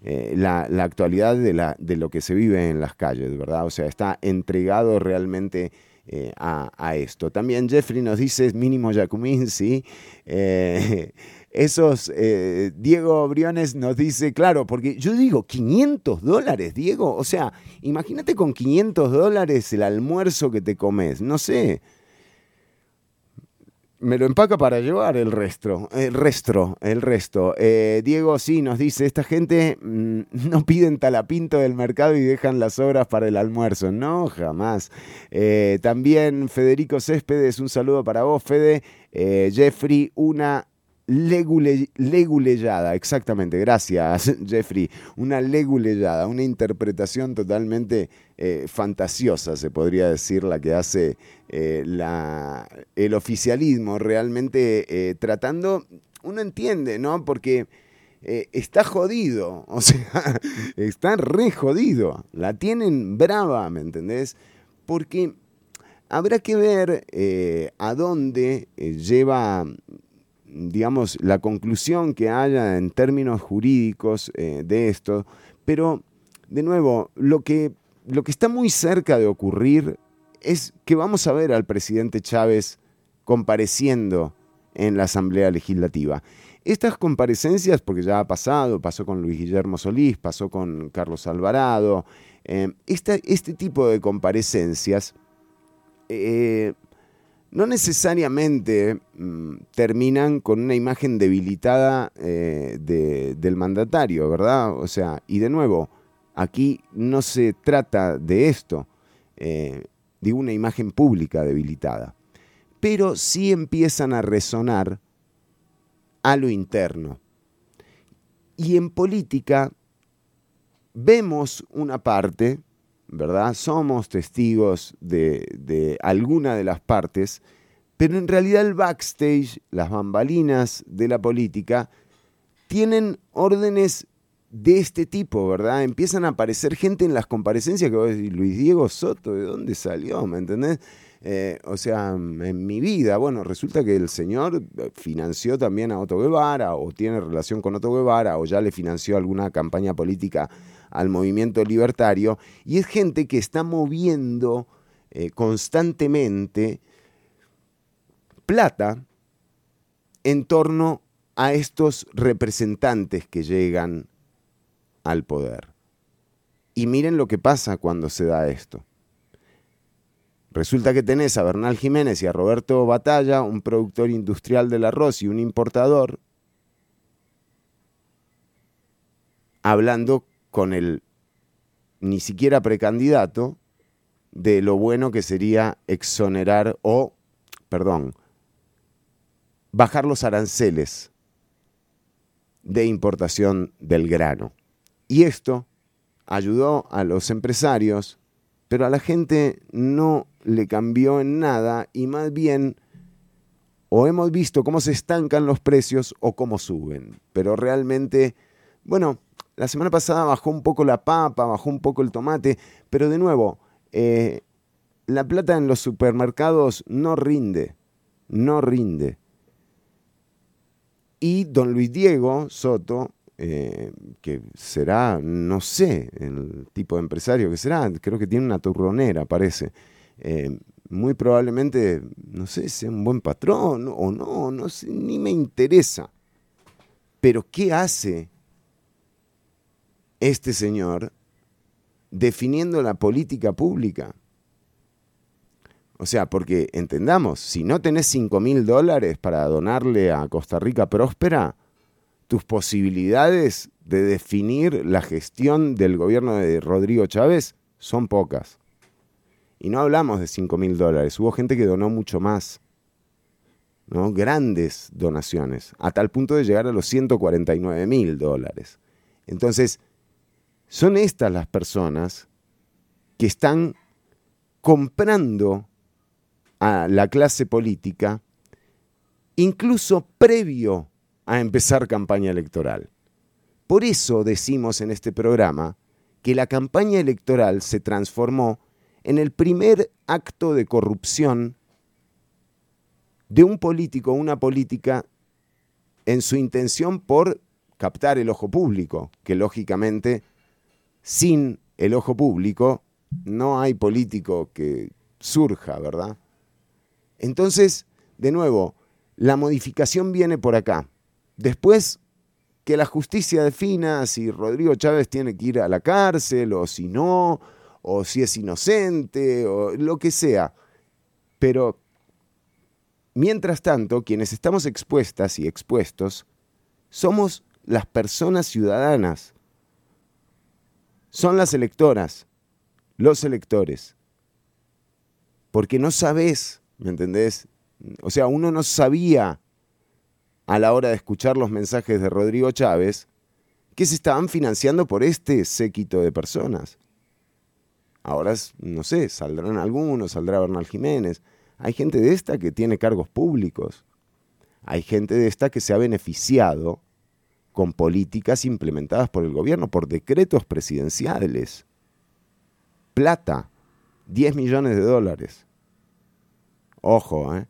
la, actualidad de, la, de, lo que se vive en las calles, ¿verdad? O sea, está entregado realmente eh, a, esto. También Jeffrey nos dice, mínimo Jacumín, sí. Eh, esos, eh, Diego Briones nos dice, claro, porque yo digo, 500 dólares, Diego. O sea, imagínate con 500 dólares el almuerzo que te comes. No sé, me lo empaca para llevar el resto, el resto, el resto. Eh, Diego sí nos dice, esta gente mm, no piden talapinto del mercado y dejan las obras para el almuerzo. No, jamás. Eh, también Federico Céspedes, un saludo para vos, Fede. Eh, Jeffrey, una leguleyada, exactamente, gracias Jeffrey, una leguleyada, una interpretación totalmente eh, fantasiosa, se podría decir, la que hace eh, la, el oficialismo, realmente eh, tratando, uno entiende, ¿no? Porque está jodido, o sea, está re jodido, la tienen brava, ¿me entendés? Porque habrá que ver a dónde lleva digamos, la conclusión que haya en términos jurídicos eh, de esto, pero, de nuevo, lo que, lo que está muy cerca de ocurrir es que vamos a ver al presidente Chávez compareciendo en la Asamblea Legislativa. Estas comparecencias, porque ya ha pasado, pasó con Luis Guillermo Solís, pasó con Carlos Alvarado, eh, este tipo de comparecencias eh, no necesariamente mm, terminan con una imagen debilitada eh, del mandatario, ¿verdad? O sea, y de nuevo, aquí no se trata de esto, eh, de una imagen pública debilitada, pero sí empiezan a resonar a lo interno. Y en política vemos una parte ¿verdad? Somos testigos de, alguna de las partes, pero en realidad el backstage, las bambalinas de la política, tienen órdenes de este tipo, ¿verdad? Empiezan a aparecer gente en las comparecencias que vos decís, Luis Diego Soto, ¿de dónde salió? ¿Me entendés? Eh, o sea, en mi vida, bueno, resulta que el señor financió también a Otto Guevara, o tiene relación con Otto Guevara, o ya le financió alguna campaña política al movimiento libertario, y es gente que está moviendo eh, constantemente plata en torno a estos representantes que llegan al poder. Y miren lo que pasa cuando se da esto. Resulta que tenés a Bernal Jiménez y a Roberto Batalla, un productor industrial del arroz y un importador, hablando con el ni siquiera precandidato de lo bueno que sería exonerar o, perdón, bajar los aranceles de importación del grano. Y esto ayudó a los empresarios, pero a la gente no le cambió en nada y más bien o hemos visto cómo se estancan los precios o cómo suben. Pero realmente, bueno, la semana pasada bajó un poco la papa, bajó un poco el tomate, pero de nuevo, eh, la plata en los supermercados no rinde, no rinde. Y don Luis Diego Soto, eh, que será, no sé, el tipo de empresario que será, creo que tiene una turronera, parece. Eh, muy probablemente, no sé, sea un buen patrón o no, no sé, ni me interesa. Pero ¿qué hace este señor definiendo la política pública? O sea, porque entendamos, si no tenés 5 mil dólares para donarle a Costa Rica próspera, tus posibilidades de definir la gestión del gobierno de Rodrigo Chávez son pocas. Y no hablamos de 5 mil dólares, hubo gente que donó mucho más. ¿no? Grandes donaciones, a tal punto de llegar a los 149 mil dólares. Entonces, son estas las personas que están comprando a la clase política, incluso previo a empezar campaña electoral. Por eso decimos en este programa que la campaña electoral se transformó en el primer acto de corrupción de un político o una política en su intención por captar el ojo público, que lógicamente sin el ojo público no hay político que surja, ¿verdad? Entonces, de nuevo, la modificación viene por acá. Después, que la justicia defina si Rodrigo Chávez tiene que ir a la cárcel o si no, o si es inocente, o lo que sea. Pero, mientras tanto, quienes estamos expuestas y expuestos, somos las personas ciudadanas. Son las electoras, los electores. Porque no sabes ¿Me entendés? O sea, uno no sabía a la hora de escuchar los mensajes de Rodrigo Chávez que se estaban financiando por este séquito de personas. Ahora, no sé, saldrán algunos, saldrá Bernal Jiménez. Hay gente de esta que tiene cargos públicos. Hay gente de esta que se ha beneficiado con políticas implementadas por el gobierno, por decretos presidenciales. Plata, 10 millones de dólares. Ojo, ¿eh?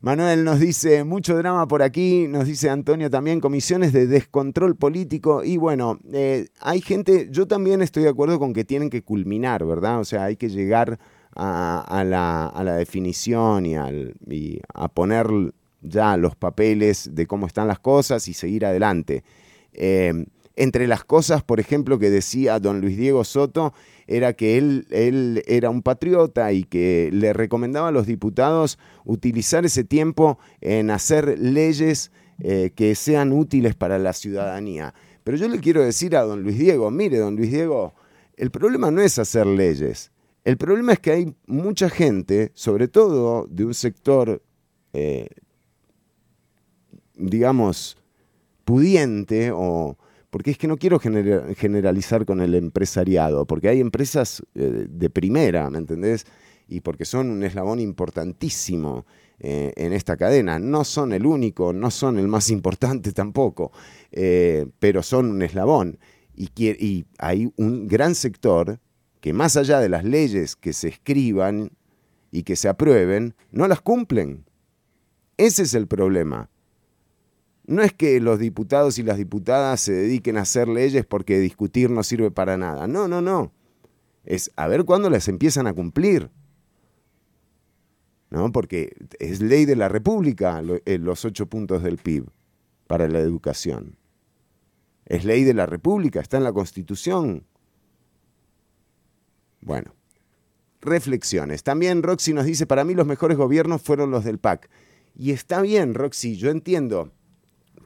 Manuel nos dice, mucho drama por aquí, nos dice Antonio también, comisiones de descontrol político y bueno, eh, hay gente, yo también estoy de acuerdo con que tienen que culminar, ¿verdad? O sea, hay que llegar a, la, definición y, a poner ya los papeles de cómo están las cosas y seguir adelante. Eh, entre las cosas, por ejemplo, que decía don Luis Diego Soto, era que él, él era un patriota y que le recomendaba a los diputados utilizar ese tiempo en hacer leyes eh, que sean útiles para la ciudadanía. Pero yo le quiero decir a don Luis Diego, mire, don Luis Diego, el problema no es hacer leyes. El problema es que hay mucha gente, sobre todo de un sector, eh, digamos, pudiente o porque es que no quiero generalizar con el empresariado, porque hay empresas eh, de primera, ¿me entendés? Y porque son un eslabón importantísimo eh, en esta cadena. No son el único, no son el más importante tampoco, eh, pero son un eslabón. Y, y hay un gran sector que más allá de las leyes que se escriban y que se aprueben, no las cumplen. Ese es el problema. No es que los diputados y las diputadas se dediquen a hacer leyes porque discutir no sirve para nada. No, no, no. Es a ver cuándo las empiezan a cumplir. ¿No? Porque es ley de la República eh, los ocho puntos del PIB para la educación. Es ley de la República, está en la Constitución. Bueno, reflexiones. También Roxy nos dice, para mí los mejores gobiernos fueron los del PAC. Y está bien, Roxy, yo entiendo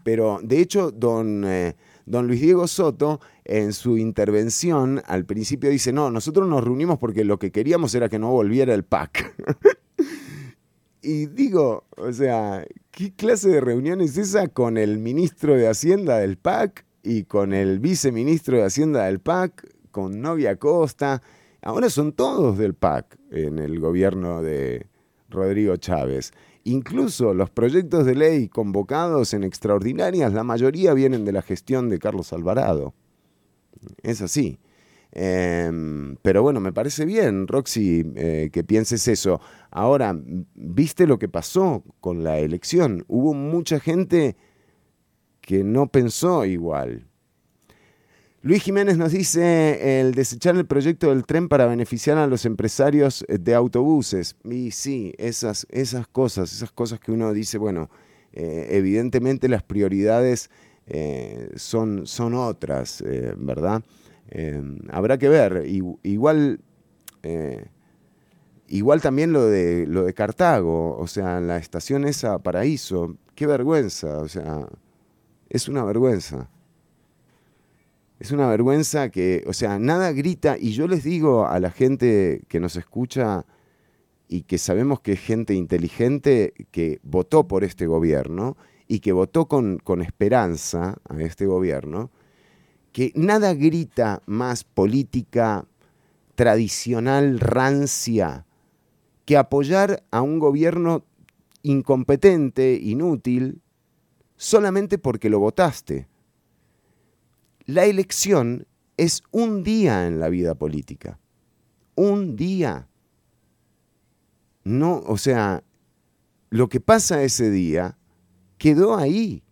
pero de hecho, don, eh, don Luis Diego Soto, en su intervención, al principio dice, no, nosotros nos reunimos porque lo que queríamos era que no volviera el PAC. y digo, o sea, ¿qué clase de reunión es esa con el ministro de Hacienda del PAC y con el viceministro de Hacienda del PAC, con Novia Costa? Ahora son todos del PAC en el gobierno de Rodrigo Chávez. Incluso los proyectos de ley convocados en extraordinarias, la mayoría vienen de la gestión de Carlos Alvarado. Es así. Em, pero bueno, me parece bien, Roxy, eh, que pienses eso. Ahora, ¿viste lo que pasó con la elección? Hubo mucha gente que no pensó igual. Luis Jiménez nos dice el desechar el proyecto del tren para beneficiar a los empresarios de autobuses. Y sí, esas, esas cosas, esas cosas que uno dice, bueno, eh, evidentemente las prioridades eh, son, son otras, eh, ¿verdad? habrá que ver. igual, igual también lo de, lo de Cartago, o sea, la estación esa Paraíso, qué vergüenza, o sea, es una vergüenza. Es una vergüenza que, o sea, nada grita, y yo les digo a la gente que nos escucha y que sabemos que es gente inteligente que votó por este gobierno y que votó con, con esperanza a este gobierno, que nada grita más política tradicional rancia que apoyar a un gobierno incompetente, inútil, solamente porque lo votaste la elección es un día en la vida política. Un día. No, o sea, lo que pasa ese día quedó ahí.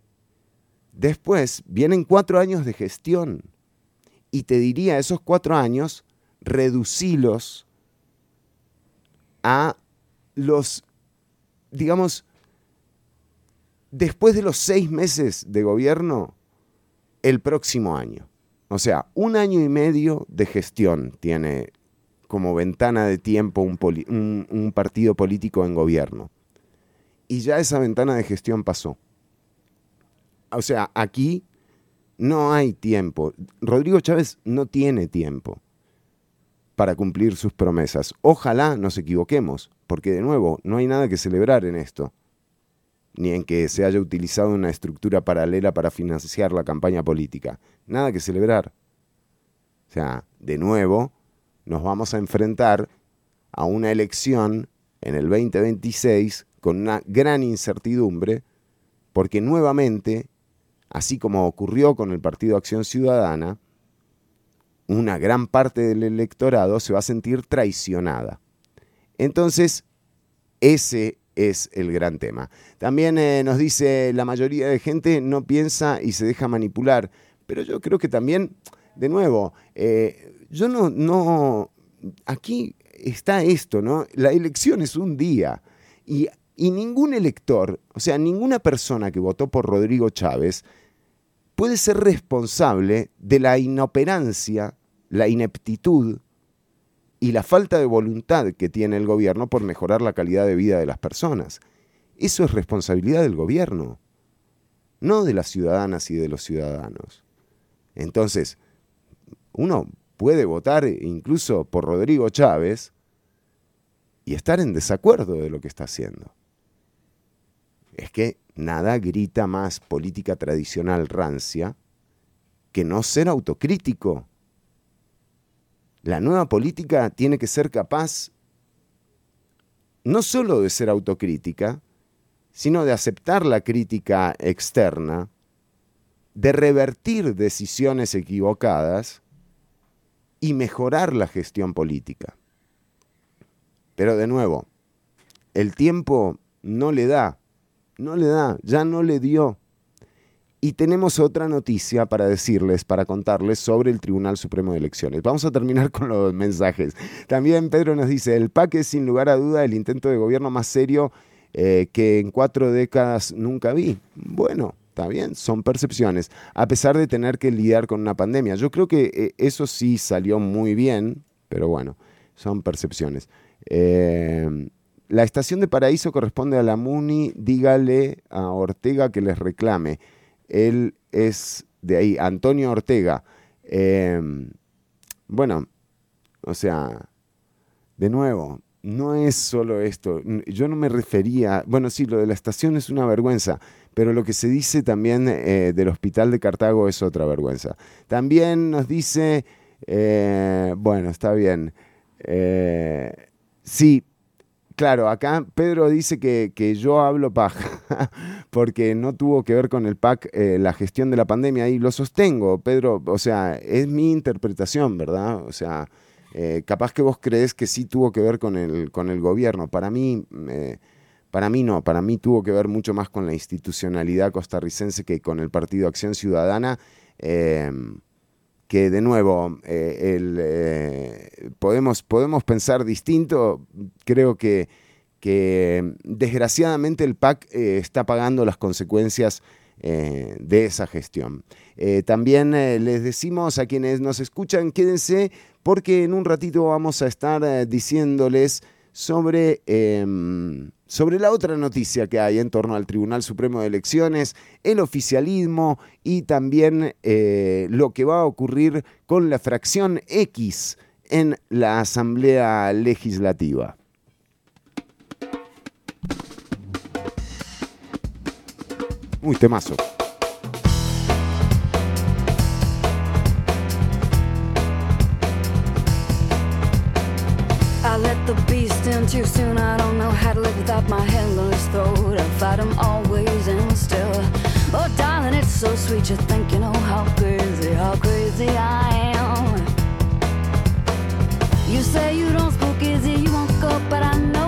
Después vienen cuatro años de gestión. Y te diría, esos cuatro años, reducilos a los, digamos, después de los seis meses de gobierno, el próximo año. O sea, un año y medio de gestión tiene como ventana de tiempo un, partido político en gobierno. Y ya esa ventana de gestión pasó. O sea, aquí no hay tiempo. Rodrigo Chávez no tiene tiempo para cumplir sus promesas. Ojalá nos equivoquemos, porque de nuevo, no hay nada que celebrar en esto ni en que se haya utilizado una estructura paralela para financiar la campaña política. Nada que celebrar. O sea, de nuevo, nos vamos a enfrentar a una elección en el 2026 con una gran incertidumbre, porque nuevamente, así como ocurrió con el Partido Acción Ciudadana, una gran parte del electorado se va a sentir traicionada. Entonces, ese es el gran tema. También eh, nos dice, la mayoría de gente no piensa y se deja manipular, pero yo creo que también, de nuevo, eh, yo no, no, aquí está esto, ¿no? La elección es un día y, y ningún elector, o sea, ninguna persona que votó por Rodrigo Chávez puede ser responsable de la inoperancia, la ineptitud, y la falta de voluntad que tiene el gobierno por mejorar la calidad de vida de las personas. Eso es responsabilidad del gobierno, no de las ciudadanas y de los ciudadanos. Entonces, uno puede votar incluso por Rodrigo Chávez y estar en desacuerdo de lo que está haciendo. Es que nada grita más política tradicional rancia que no ser autocrítico la nueva política tiene que ser capaz no solo de ser autocrítica, sino de aceptar la crítica externa, de revertir decisiones equivocadas y mejorar la gestión política. Pero de nuevo, el tiempo no le da, no le da, ya no le dio. Y tenemos otra noticia para decirles, para contarles sobre el Tribunal Supremo de Elecciones. Vamos a terminar con los mensajes. También Pedro nos dice, el PAC es sin lugar a duda el intento de gobierno más serio eh, que en cuatro décadas nunca vi. Bueno, está bien, son percepciones, a pesar de tener que lidiar con una pandemia. Yo creo que eh, eso sí salió muy bien, pero bueno, son percepciones. Eh, la estación de Paraíso corresponde a la MUNI, dígale a Ortega que les reclame. Él es de ahí, Antonio Ortega. Em, bueno, o sea, de nuevo, no es solo esto. Yo no me refería, bueno, sí, lo de la estación es una vergüenza, pero lo que se dice también eh, del hospital de Cartago es otra vergüenza. También nos dice, eh, bueno, está bien. Eh, sí, Claro, acá Pedro dice que, yo hablo paja, porque no tuvo que ver con el PAC eh, la gestión de la pandemia, y lo sostengo, Pedro, o sea, es mi interpretación, ¿verdad? O sea, eh, capaz que vos crees que sí tuvo que ver con el, con el gobierno, para mí, eh, para mí no, para mí tuvo que ver mucho más con la institucionalidad costarricense que con el Partido Acción Ciudadana, que de nuevo eh, eh, podemos, podemos pensar distinto. Creo que, que desgraciadamente el PAC eh, está pagando las consecuencias de esa gestión. también les decimos a quienes nos escuchan, quédense porque en un ratito vamos a estar diciéndoles sobre em, sobre la otra noticia que hay en torno al Tribunal Supremo de Elecciones, el oficialismo y también eh, lo que va a ocurrir con la fracción X en la Asamblea Legislativa. Muy temazo. Too soon. I don't know how to live without my hand on his throat. I fight him always and still. Oh, darling, it's so sweet. You think you know how crazy, how crazy I am. You say you don't spook easy, you won't go, but I know,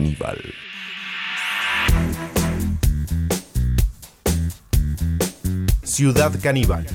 Caníbal. Ciudad Caníbal.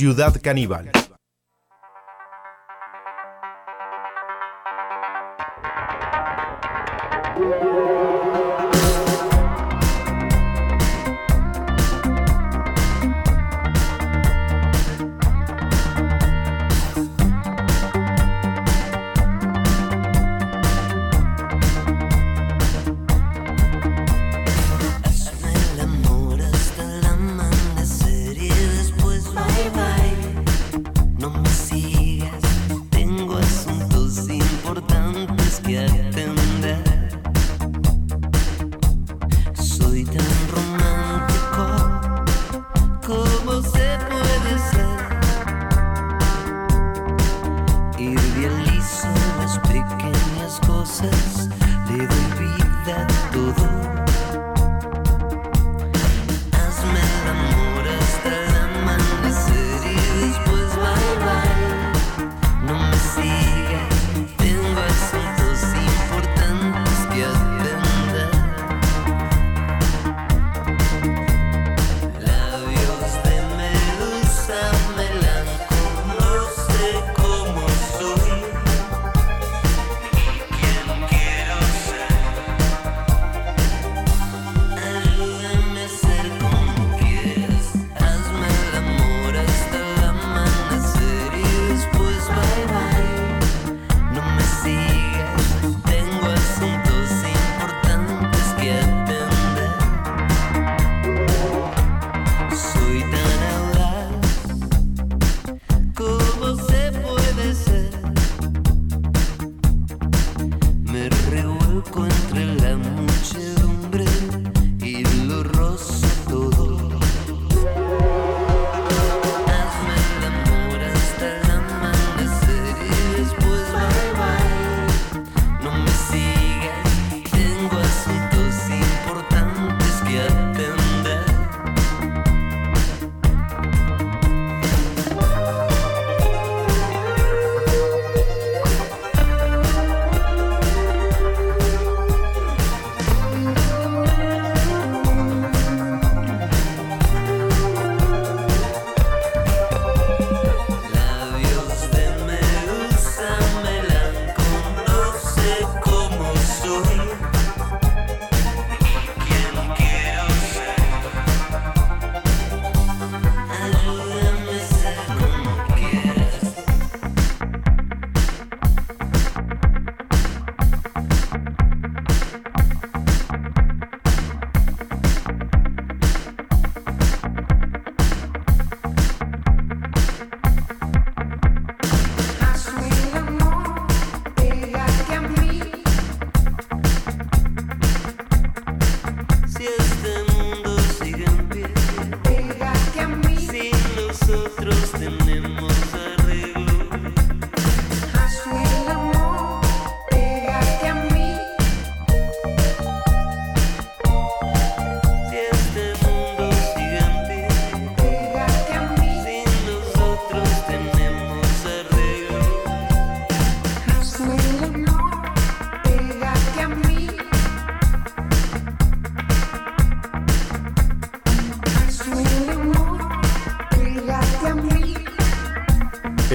Ciudad Caníbal.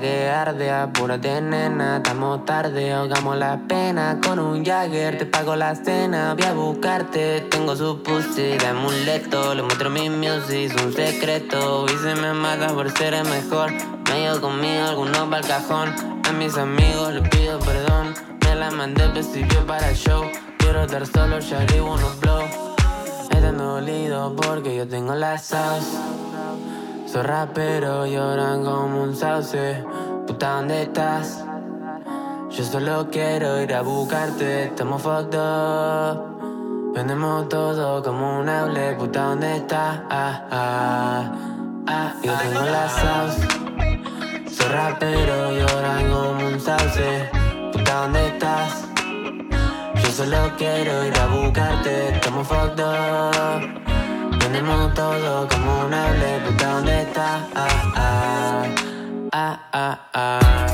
Que arde, apúrate nena, estamos tarde, ahogamos la pena con un Jagger, te pago la cena, voy a buscarte, tengo su pussy de amuleto, le muestro mi music, un secreto, y se me mata por ser el mejor, me llevo conmigo, algunos va al cajón, a mis amigos les pido perdón, me la mandé principio para el show, quiero estar solo, ya arriba unos blow, están dolido porque yo tengo la sauce. Soy rapero, lloran como un sauce. Puta, ¿dónde estás? Yo solo quiero ir a buscarte, estamos fucked up. Vendemos todo como un outlet, puta, ¿dónde estás? Ah, ah, ah, yo tengo la sauce. Soy rapero, lloran como un sauce. Puta, ¿dónde estás? Yo solo quiero ir a buscarte, estamos fucked up. Tenemos todo como un hable, puta, ¿dónde está? Ah, ah, ah, ah, ah.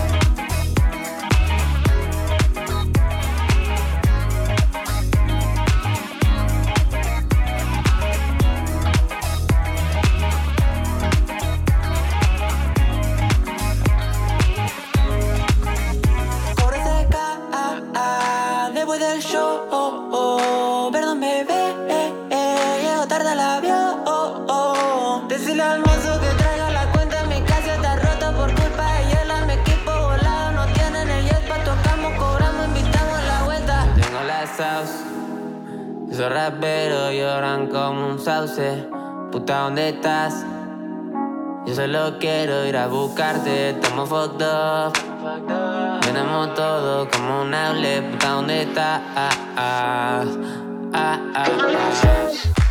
Soy rapero, lloran como un sauce, puta, ¿dónde estás? Yo solo quiero ir a buscarte, estamos fucked up. Tenemos todo como un hable, puta, ¿dónde está? Ah, ah, ah, ah, ah.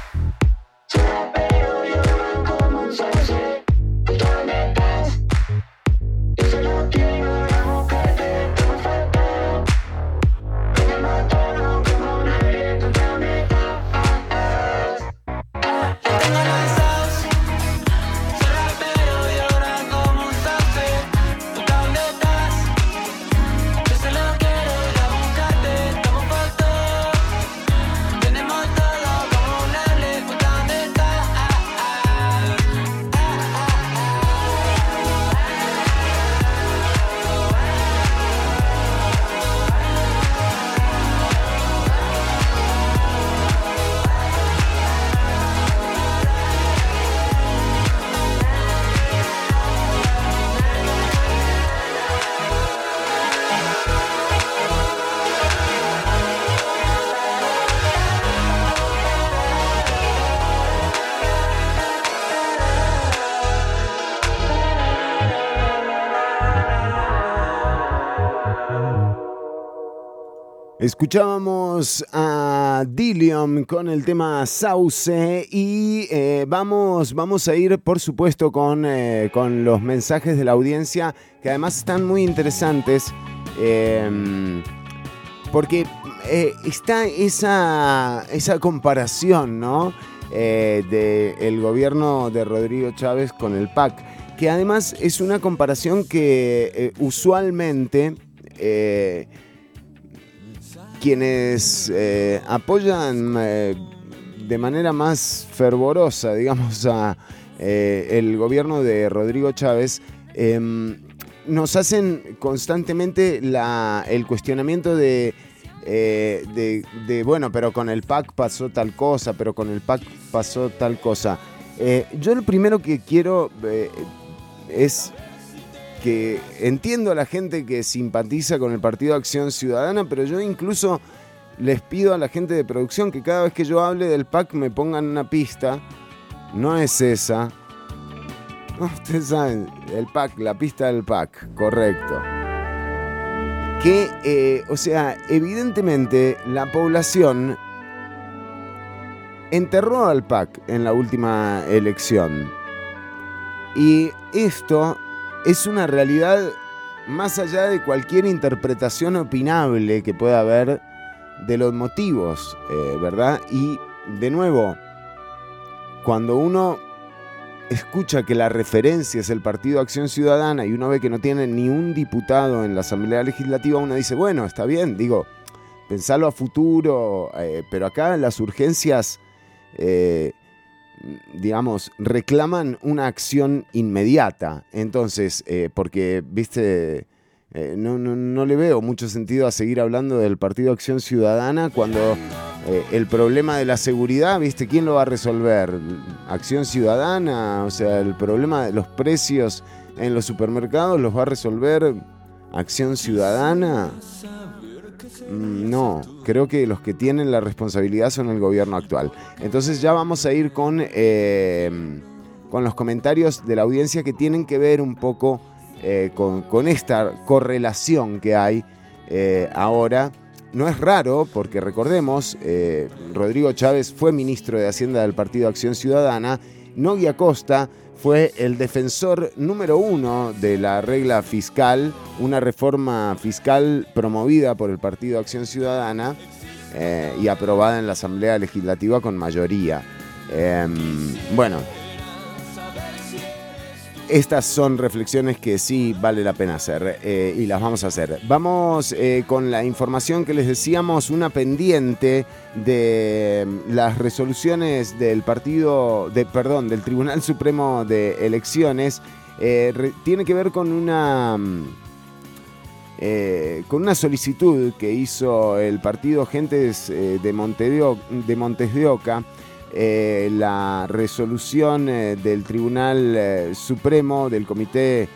Escuchábamos a Dillium con el tema Sauce y eh, vamos, vamos a ir, por supuesto, con, eh, con los mensajes de la audiencia que además están muy interesantes eh, porque eh, está esa, esa comparación, ¿no? Del gobierno de Rodrigo Chávez con el PAC, que además es una comparación que usualmente... quienes eh, apoyan eh, de manera más fervorosa, digamos, a eh, el gobierno de Rodrigo Chávez, em, nos hacen constantemente el cuestionamiento de, de, bueno, pero con el PAC pasó tal cosa, pero con el PAC pasó tal cosa. Yo lo primero que quiero es que entiendo a la gente que simpatiza con el Partido Acción Ciudadana, pero yo incluso les pido a la gente de producción que cada vez que yo hable del PAC me pongan una pista. No es esa. Ustedes saben, el PAC, la pista del PAC, correcto. Que, eh, o sea, evidentemente la población enterró al PAC en la última elección. Y esto es una realidad más allá de cualquier interpretación opinable que pueda haber de los motivos, eh, ¿verdad? Y de nuevo, cuando uno escucha que la referencia es el Partido Acción Ciudadana y uno ve que no tiene ni un diputado en la Asamblea Legislativa, uno dice, bueno, está bien, digo, pensarlo a futuro, eh, pero acá las urgencias, eh, digamos, reclaman una acción inmediata. Entonces, eh, porque, viste, eh, no, no- no le veo mucho sentido a seguir hablando del Partido Acción Ciudadana cuando eh, el problema de la seguridad, viste, ¿quién lo va a resolver? Acción Ciudadana, o sea, el problema de los precios en los supermercados los va a resolver Acción Ciudadana. Mm, No, creo que los que tienen la responsabilidad son el gobierno actual. Entonces ya vamos a ir con, eh, con los comentarios de la audiencia que tienen que ver un poco eh, con, con esta correlación que hay eh, ahora. No es raro, porque recordemos, eh, Rodrigo Chávez fue ministro de Hacienda del Partido Acción Ciudadana, Nogui Acosta fue el defensor número uno de la regla fiscal, una reforma fiscal promovida por el Partido Acción Ciudadana eh, y aprobada en la Asamblea Legislativa con mayoría. Em, bueno, estas son reflexiones que sí vale la pena hacer eh, y las vamos a hacer. Vamos eh, con la información que les decíamos, una pendiente de mm, las resoluciones del partido, de, perdón, del Tribunal Supremo de Elecciones. eh, tiene que ver con una mm, con una solicitud que hizo el partido Gentes de, Montedeo- de Montes de Oca, eh, la resolución eh, del Tribunal eh, Supremo, del Comité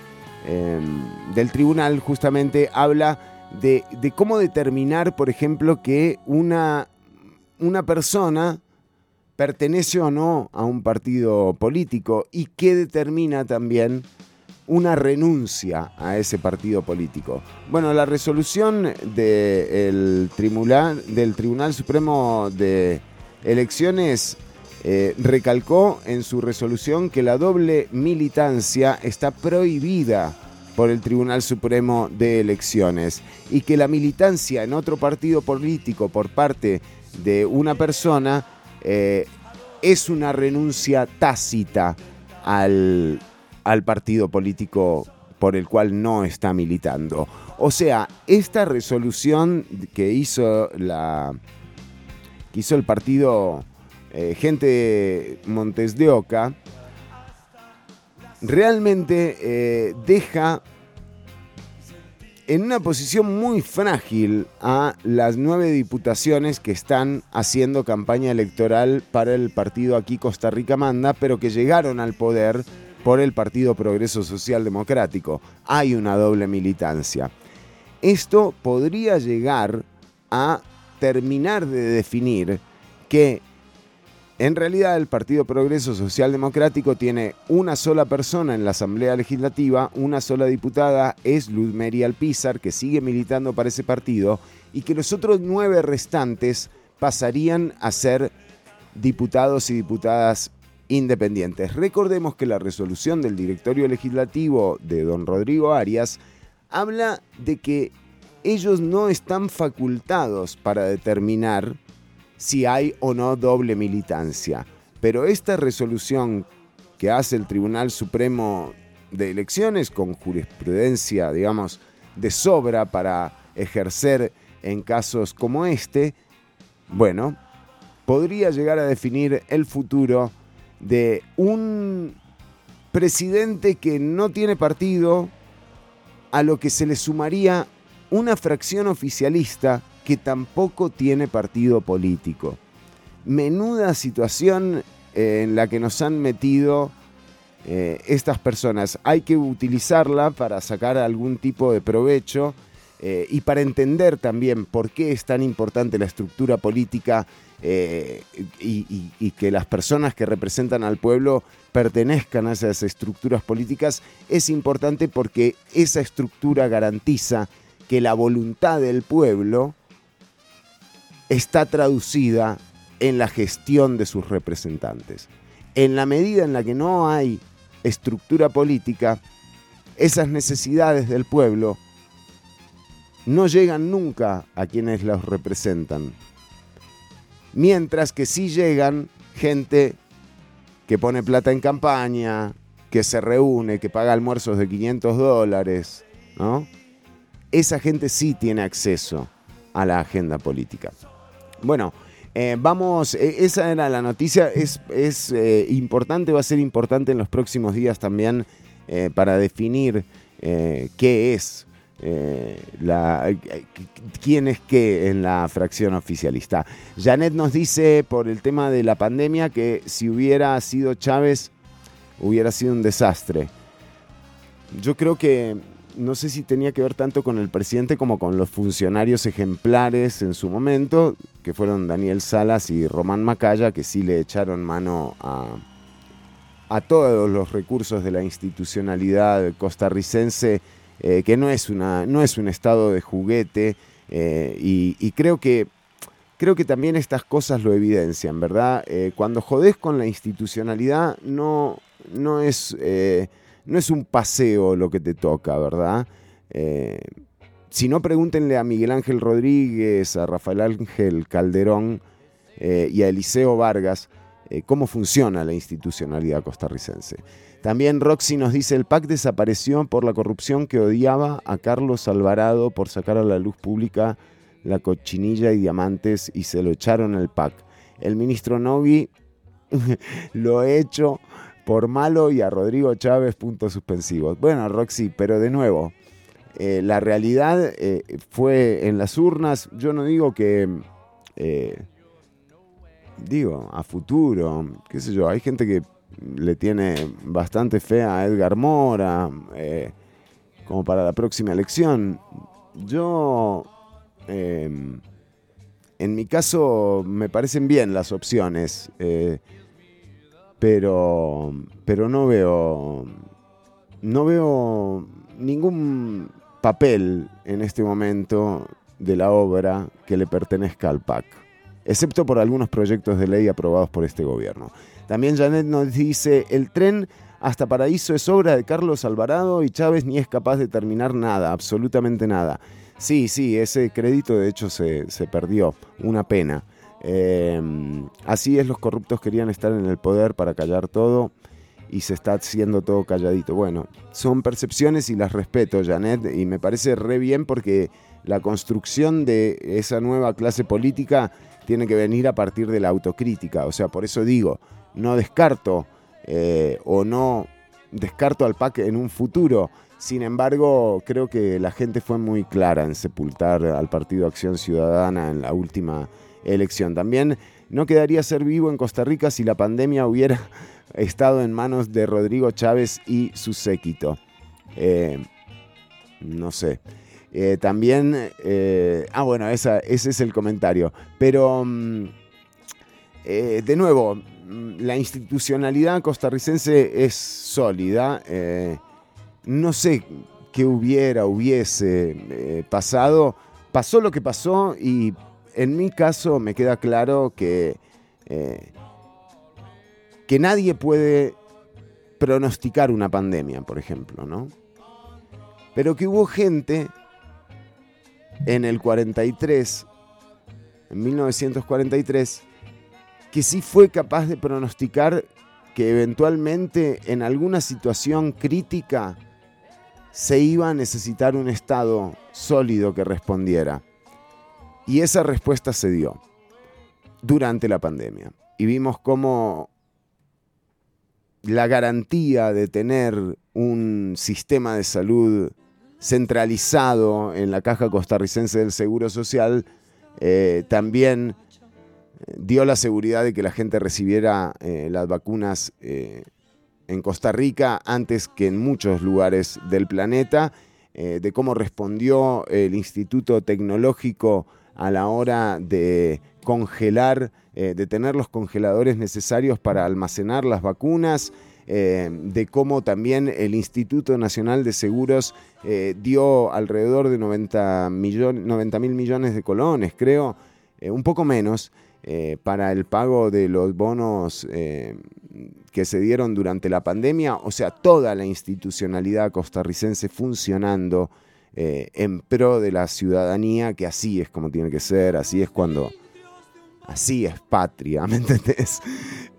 del Tribunal, justamente habla de, de cómo determinar, por ejemplo, que una, una persona pertenece o no a un partido político y qué determina también una renuncia a ese partido político. Bueno, la resolución del tribunal, del Tribunal Supremo de Elecciones eh, recalcó en su resolución que la doble militancia está prohibida por el Tribunal Supremo de Elecciones y que la militancia en otro partido político por parte de una persona eh, es una renuncia tácita al, al partido político por el cual no está militando. O sea, esta resolución que hizo la que hizo el partido eh, Gente de Montes de Oca realmente eh, deja en una posición muy frágil a las nueve diputaciones que están haciendo campaña electoral para el partido aquí Costa Rica Manda, pero que llegaron al poder por el Partido Progreso Social Democrático. Hay una doble militancia. Esto podría llegar a terminar de definir que en realidad el Partido Progreso Social Democrático tiene una sola persona en la Asamblea Legislativa, una sola diputada, es Luz Mary Alpizar, que sigue militando para ese partido, y que los otros nueve restantes pasarían a ser diputados y diputadas independientes. Recordemos que la resolución del directorio legislativo de don Rodrigo Arias habla de que ellos no están facultados para determinar si hay o no doble militancia. Pero esta resolución que hace el Tribunal Supremo de Elecciones con jurisprudencia, digamos, de sobra para ejercer en casos como este, bueno, podría llegar a definir el futuro de un presidente que no tiene partido, a lo que se le sumaría una fracción oficialista que tampoco tiene partido político. Menuda situación eh, en la que nos han metido eh, estas personas. Hay que utilizarla para sacar algún tipo de provecho eh, y para entender también por qué es tan importante la estructura política y que las personas que representan al pueblo pertenezcan a esas estructuras políticas, es importante porque esa estructura garantiza que la voluntad del pueblo está traducida en la gestión de sus representantes. En la medida en la que no hay estructura política, esas necesidades del pueblo no llegan nunca a quienes los representan. Mientras que sí llegan gente que pone plata en campaña, que se reúne, que paga almuerzos de 500 dólares, ¿no? Esa gente sí tiene acceso a la agenda política. Bueno, eh, vamos, eh, esa era la noticia, es, es eh, importante, va a ser importante en los próximos días también eh, para definir qué es, la, quién es qué en la fracción oficialista. Janet nos dice por el tema de la pandemia que si hubiera sido Chávez, hubiera sido un desastre. Yo creo que no sé si tenía que ver tanto con el presidente como con los funcionarios ejemplares en su momento, que fueron Daniel Salas y Román Macaya, que sí le echaron mano a, a todos los recursos de la institucionalidad costarricense, eh, que no es, una, no es un estado de juguete, eh, y, creo que creo que también estas cosas lo evidencian, ¿verdad? Eh, cuando jodés con la institucionalidad, no, no, es, no es un paseo lo que te toca, ¿verdad? Eh, si no, pregúntenle a Miguel Ángel Rodríguez, a Rafael Ángel Calderón eh, y a Eliseo Vargas eh, cómo funciona la institucionalidad costarricense. También Roxy nos dice, el PAC desapareció por la corrupción que odiaba a Carlos Alvarado por sacar a la luz pública la cochinilla y diamantes y se lo echaron al PAC. El ministro Nogui lo he hecho por malo y a Rodrigo Chávez puntos suspensivos. Bueno, Roxy, pero de nuevo, eh, la realidad eh, fue en las urnas, yo no digo que, eh, digo, a futuro, qué sé yo, hay gente que le tiene bastante fe a Edgar Mora, como para la próxima elección. Yo, en mi caso, me parecen bien las opciones, pero, pero no veo, no veo ningún papel en este momento de la obra que le pertenezca al PAC, excepto por algunos proyectos de ley aprobados por este gobierno. También Janet nos dice, el tren hasta Paraíso es obra de Carlos Alvarado y Chávez ni es capaz de terminar nada, absolutamente nada. Sí, sí, ese crédito de hecho se, se perdió, una pena. Eh, así es, los corruptos querían estar en el poder para callar todo y se está haciendo todo calladito. Bueno, son percepciones y las respeto, Janet, y me parece re bien porque la construcción de esa nueva clase política tiene que venir a partir de la autocrítica. O sea, por eso digo, no descarto eh, o no descarto al PAC en un futuro. Sin embargo, creo que la gente fue muy clara en sepultar al Partido Acción Ciudadana en la última elección. También no quedaría ser vivo en Costa Rica si la pandemia hubiera estado en manos de Rodrigo Chávez y su séquito. Eh, no sé. Eh, también, eh, ah bueno, esa- ese es el comentario. Pero, mm, de nuevo, mm, la institucionalidad costarricense es sólida. no sé qué hubiera, hubiese pasado. Pasó lo que pasó y en mi caso me queda claro que, eh, que nadie puede pronosticar una pandemia, por ejemplo, ¿no? Pero que hubo gente en el 43, en 1943, que sí fue capaz de pronosticar que eventualmente en alguna situación crítica se iba a necesitar un Estado sólido que respondiera. Y esa respuesta se dio durante la pandemia. Y vimos cómo la garantía de tener un sistema de salud centralizado en la caja costarricense del Seguro Social eh, también eh, dio la seguridad de que la gente recibiera eh, las vacunas en Costa Rica antes que en muchos lugares del planeta, de cómo respondió el Instituto Tecnológico a la hora de congelar, eh, de tener los congeladores necesarios para almacenar las vacunas, eh, de cómo también el Instituto Nacional de Seguros eh, dio alrededor de 90 mil millones de colones, creo, un poco menos, para el pago de los bonos que se dieron durante la pandemia, o sea, toda la institucionalidad costarricense funcionando eh, en pro de la ciudadanía, que así es como tiene que ser, así es cuando, así es patria, ¿me entendés?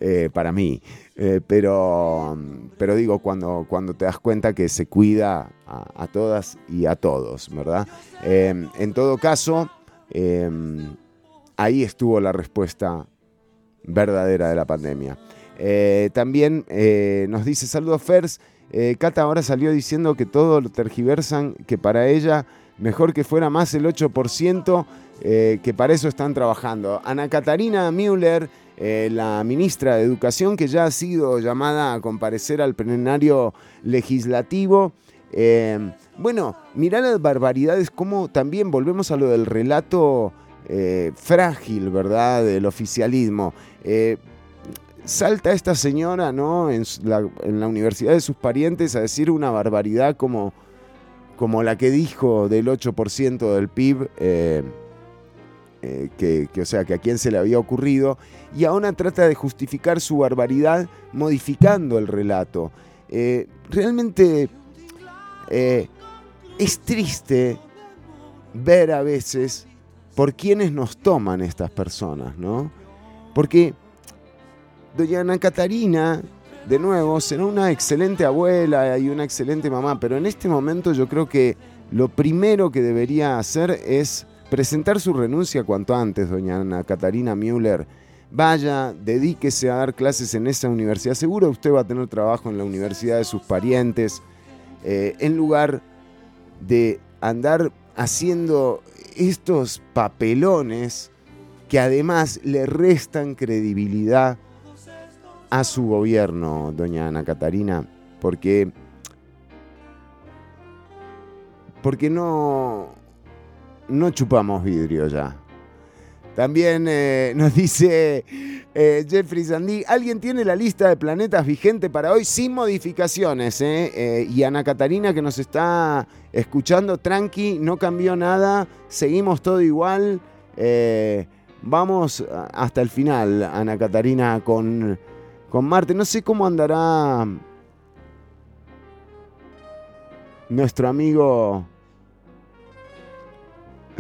eh, para mí. Eh, pero, pero digo, cuando, cuando te das cuenta que se cuida a, todas y a todos, ¿verdad? En todo caso, eh, ahí estuvo la respuesta verdadera de la pandemia. También nos dice, saludos Fers, eh, Cata ahora salió diciendo que todo lo tergiversan, que para ella mejor que fuera más el 8%, eh, que para eso están trabajando. Ana Catarina Müller, eh, la ministra de Educación, que ya ha sido llamada a comparecer al plenario legislativo. Eh, bueno, mirá las barbaridades, como también volvemos a lo del relato frágil, ¿verdad?, del oficialismo. Salta esta señora, ¿no?, en la, universidad de sus parientes a decir una barbaridad como, como la que dijo del 8% del PIB. eh, eh, que, o sea, que a quién se le había ocurrido, y ahora trata de justificar su barbaridad modificando el relato. Eh, realmente es triste ver a veces por quiénes nos toman estas personas, ¿no? Porque doña Ana Catarina, de nuevo, será una excelente abuela y una excelente mamá, pero en este momento yo creo que lo primero que debería hacer es presentar su renuncia cuanto antes, doña Ana Catarina Müller. Vaya, dedíquese a dar clases en esa universidad. Seguro usted va a tener trabajo en la universidad de sus parientes, eh, en lugar de andar haciendo estos papelones que además le restan credibilidad a su gobierno, doña Ana Catarina, porque porque no no chupamos vidrio ya. También eh, nos dice eh, Jeffrey Sandy, ¿alguien tiene la lista de planetas vigente para hoy sin modificaciones? eh? Y Ana Catarina que nos está escuchando, tranqui, no cambió nada, seguimos todo igual. vamos hasta el final, Ana Catarina, con, con Marte. No sé cómo andará nuestro amigo...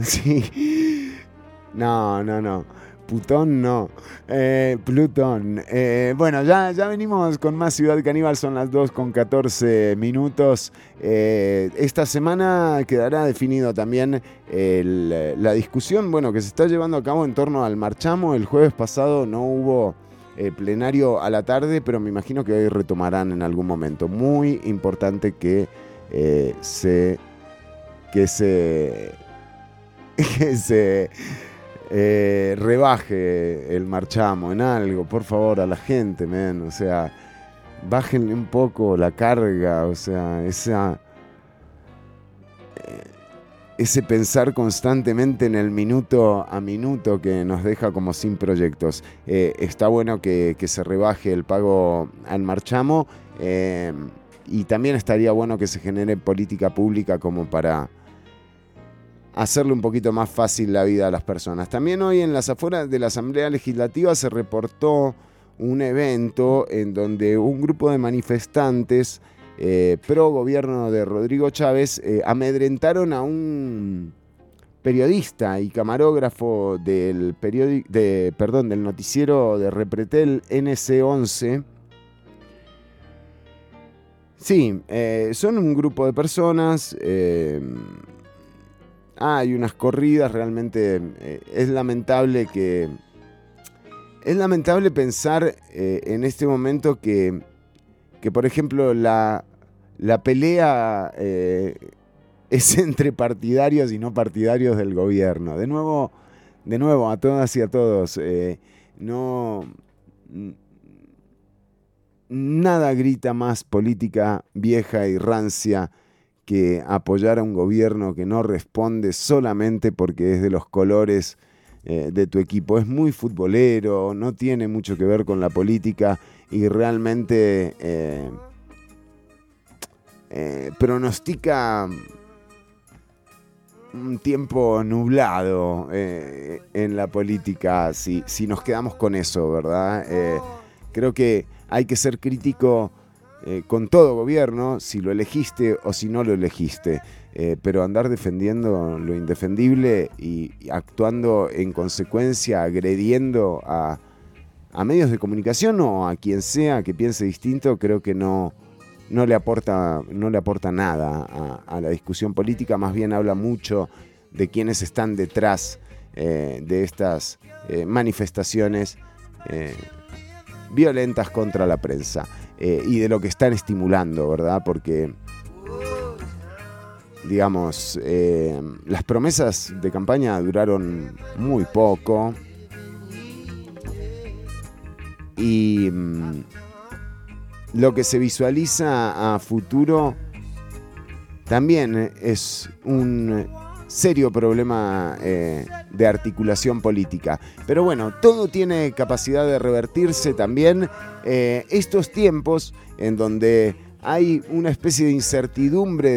Sí. No, no, no. Plutón no. Eh, Plutón. Eh, bueno, ya, ya venimos con más Ciudad Caníbal. Son las 2 con 14 minutos. Eh, esta semana quedará definido también la discusión bueno, que se está llevando a cabo en torno al marchamo. El jueves pasado no hubo eh, plenario a la tarde, pero me imagino que hoy retomarán en algún momento. Muy importante que eh, se. que se. que se eh, rebaje el marchamo en algo, por favor, a la gente, men. O sea, bájenle un poco la carga, o sea, esa. Ese pensar constantemente en el minuto a minuto que nos deja como sin proyectos. Eh, está bueno que, que se rebaje el pago al marchamo eh, y también estaría bueno que se genere política pública como para hacerle un poquito más fácil la vida a las personas. También hoy en las afueras de la Asamblea Legislativa se reportó un evento en donde un grupo de manifestantes eh, pro gobierno de Rodrigo Chávez eh, amedrentaron a un periodista y camarógrafo del, de, perdón, del noticiero de Repretel NC11. Sí, eh, son un grupo de personas. eh, hay unas corridas, realmente es lamentable que... Es lamentable pensar en este momento que, que por ejemplo, la, la pelea eh, es entre partidarios y no partidarios del gobierno. De nuevo, de nuevo, a todas y a todos, eh, no... n- Nada grita más política vieja y rancia que apoyar a un gobierno que no responde solamente porque es de los colores eh, de tu equipo. Es muy futbolero, no tiene mucho que ver con la política y realmente eh, pronostica un tiempo nublado eh, en la política si, si nos quedamos con eso, ¿verdad? Eh, creo que hay que ser crítico con todo gobierno, si lo elegiste o si no lo elegiste. Pero andar defendiendo lo indefendible y, y actuando en consecuencia, agrediendo a, a medios de comunicación o a quien sea que piense distinto, creo que no, no, le, aporta, no le aporta nada a, la discusión política, más bien habla mucho de quienes están detrás eh, de estas eh, manifestaciones eh, violentas contra la prensa y de lo que están estimulando, ¿verdad? Porque, digamos, las promesas de campaña duraron muy poco y mm, lo que se visualiza a futuro también es un serio problema eh, de articulación política. Pero bueno, todo tiene capacidad de revertirse también. Eh, estos tiempos en donde hay una especie de incertidumbre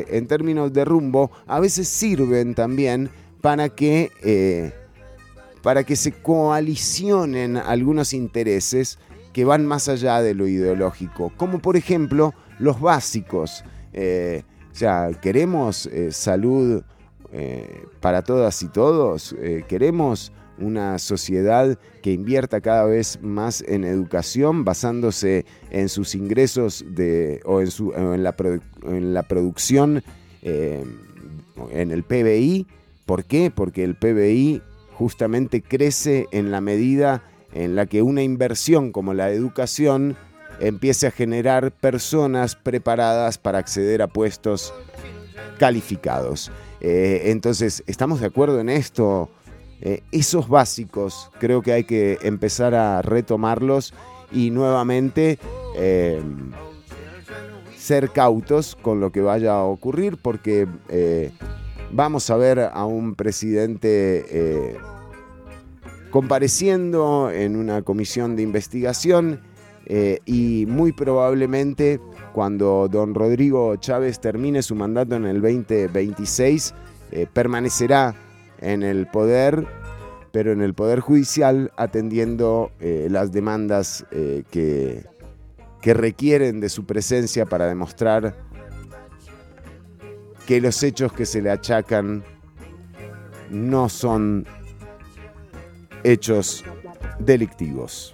eh, en términos de rumbo, a veces sirven también para que, para que se coalicionen algunos intereses que van más allá de lo ideológico, como por ejemplo los básicos. Eh, o sea, queremos eh, salud eh, para todas y todos, queremos una sociedad que invierta cada vez más en educación basándose en sus ingresos de, o, en su, en, la produ- en la producción, en el PBI. ¿Por qué? Porque el PBI justamente crece en la medida en la que una inversión como la educación empiece a generar personas preparadas para acceder a puestos calificados. Eh, entonces, ¿estamos de acuerdo en esto? Eh, esos básicos creo que hay que empezar a retomarlos y nuevamente eh, ser cautos con lo que vaya a ocurrir porque vamos a ver a un presidente compareciendo en una comisión de investigación eh, y muy probablemente cuando don Rodrigo Chávez termine su mandato en el 2026 eh, permanecerá en el poder, pero en el poder judicial atendiendo eh, las demandas que, que requieren de su presencia para demostrar que los hechos que se le achacan no son hechos delictivos.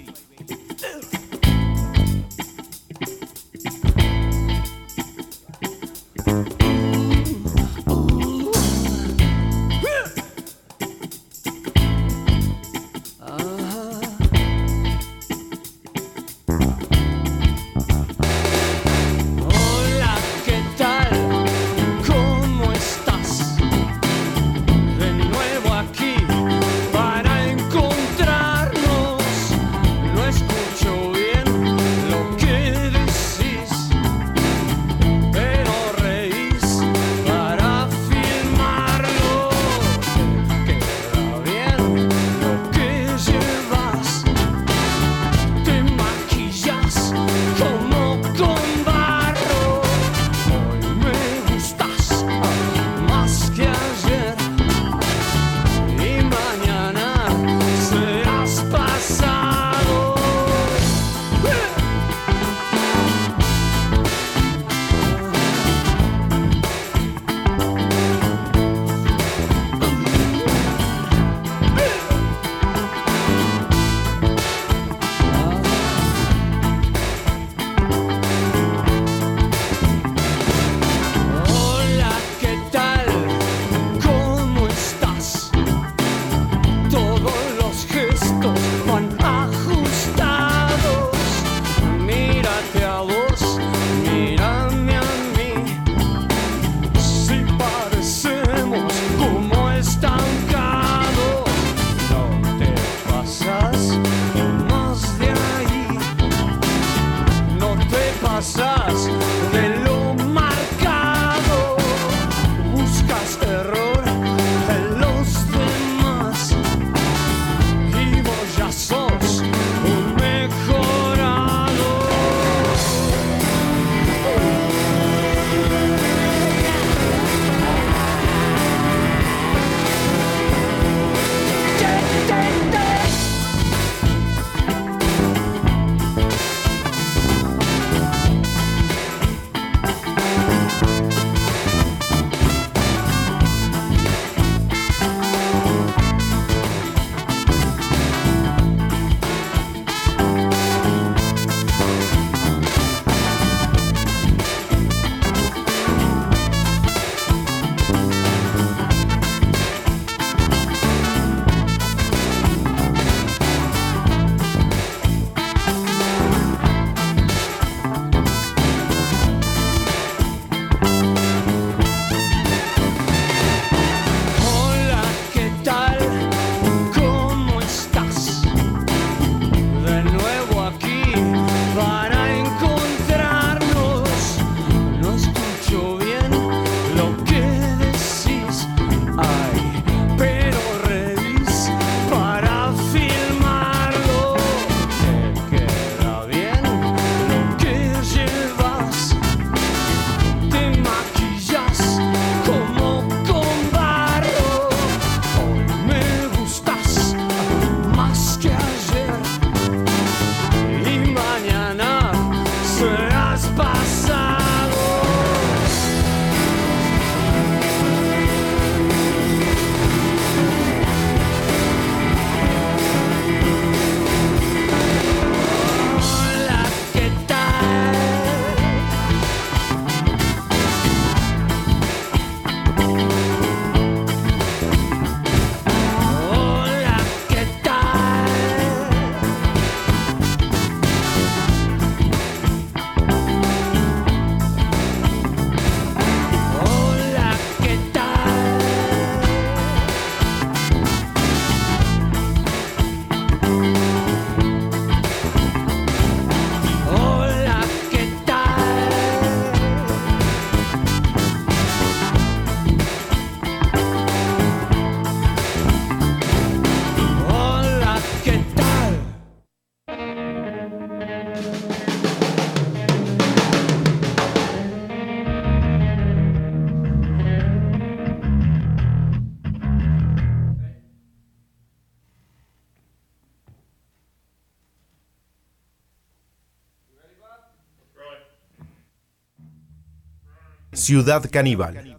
Ciudad Caníbal.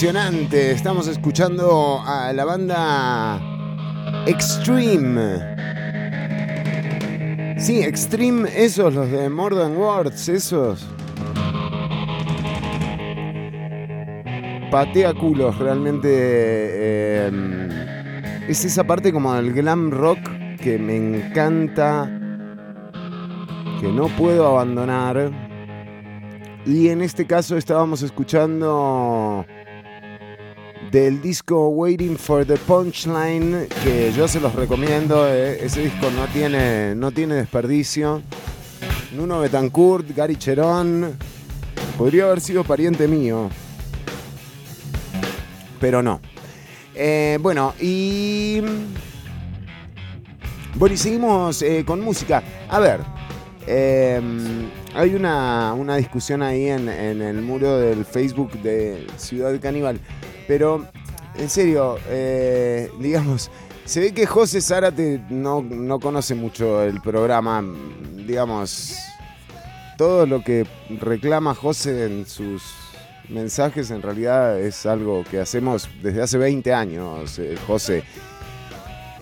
Impresionante. Estamos escuchando a la banda Extreme. Sí, Extreme, esos, los de More Than Words, esos. Patea culos, realmente. eh, es esa parte como del glam rock que me encanta, que no puedo abandonar. Y en este caso estábamos escuchando del disco Waiting for the Punchline, que yo se los recomiendo. eh, Ese disco no tiene, no tiene desperdicio. Nuno Betancourt, Gary Cherón. Podría haber sido pariente mío. Pero no. Eh, bueno, y. Bueno, y seguimos eh, con música. A ver. eh, hay una, una discusión ahí en, en el muro del Facebook de Ciudad Caníbal. Pero, en serio, eh, digamos, se ve que José Zárate no, no conoce mucho el programa. Digamos, todo lo que reclama José en sus mensajes en realidad es algo que hacemos desde hace 20 años, eh, José.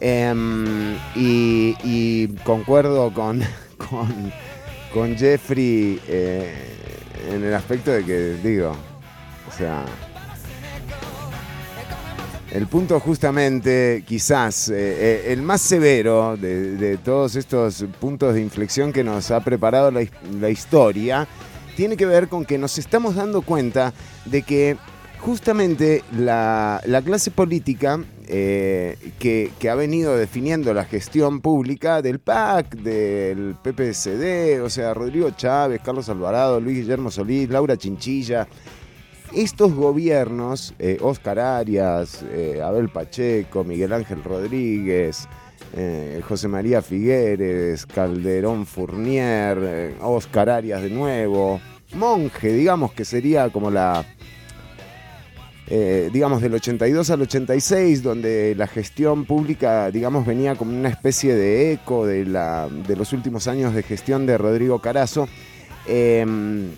Em, y, concuerdo con, con, con Jeffrey eh, en el aspecto de que, digo, o sea, el punto justamente, quizás, eh, eh, el más severo de, todos estos puntos de inflexión que nos ha preparado la, his- la historia, tiene que ver con que nos estamos dando cuenta de que justamente la, la clase política eh, que, que ha venido definiendo la gestión pública del PAC, del PPSD, o sea, Rodrigo Chávez, Carlos Alvarado, Luis Guillermo Solís, Laura Chinchilla, estos gobiernos, eh, Oscar Arias, eh, Abel Pacheco, Miguel Ángel Rodríguez, eh, José María Figueres, Calderón Fournier, eh, Oscar Arias de nuevo, Monje, digamos que sería como la, eh, digamos, del 82 al 86, donde la gestión pública, digamos, venía como una especie de eco de, la, de los últimos años de gestión de Rodrigo Carazo. em,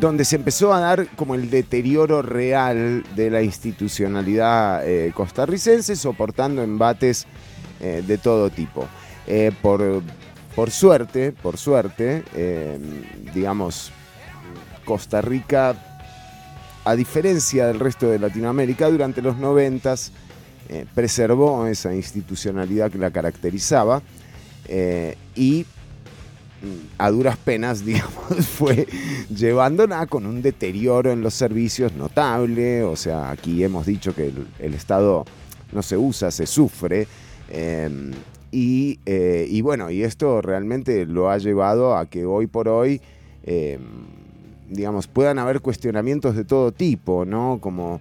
donde se empezó a dar como el deterioro real de la institucionalidad eh, costarricense, soportando embates eh, de todo tipo. Eh, por, por suerte, por suerte, digamos, Costa Rica, a diferencia del resto de Latinoamérica, durante los noventas preservó esa institucionalidad que la caracterizaba y a duras penas, digamos, fue llevándola con un deterioro en los servicios notable. O sea, aquí hemos dicho que el, Estado no se usa, se sufre. y, eh, y bueno, y esto realmente lo ha llevado a que hoy por hoy, eh, digamos, puedan haber cuestionamientos de todo tipo, ¿no? Como,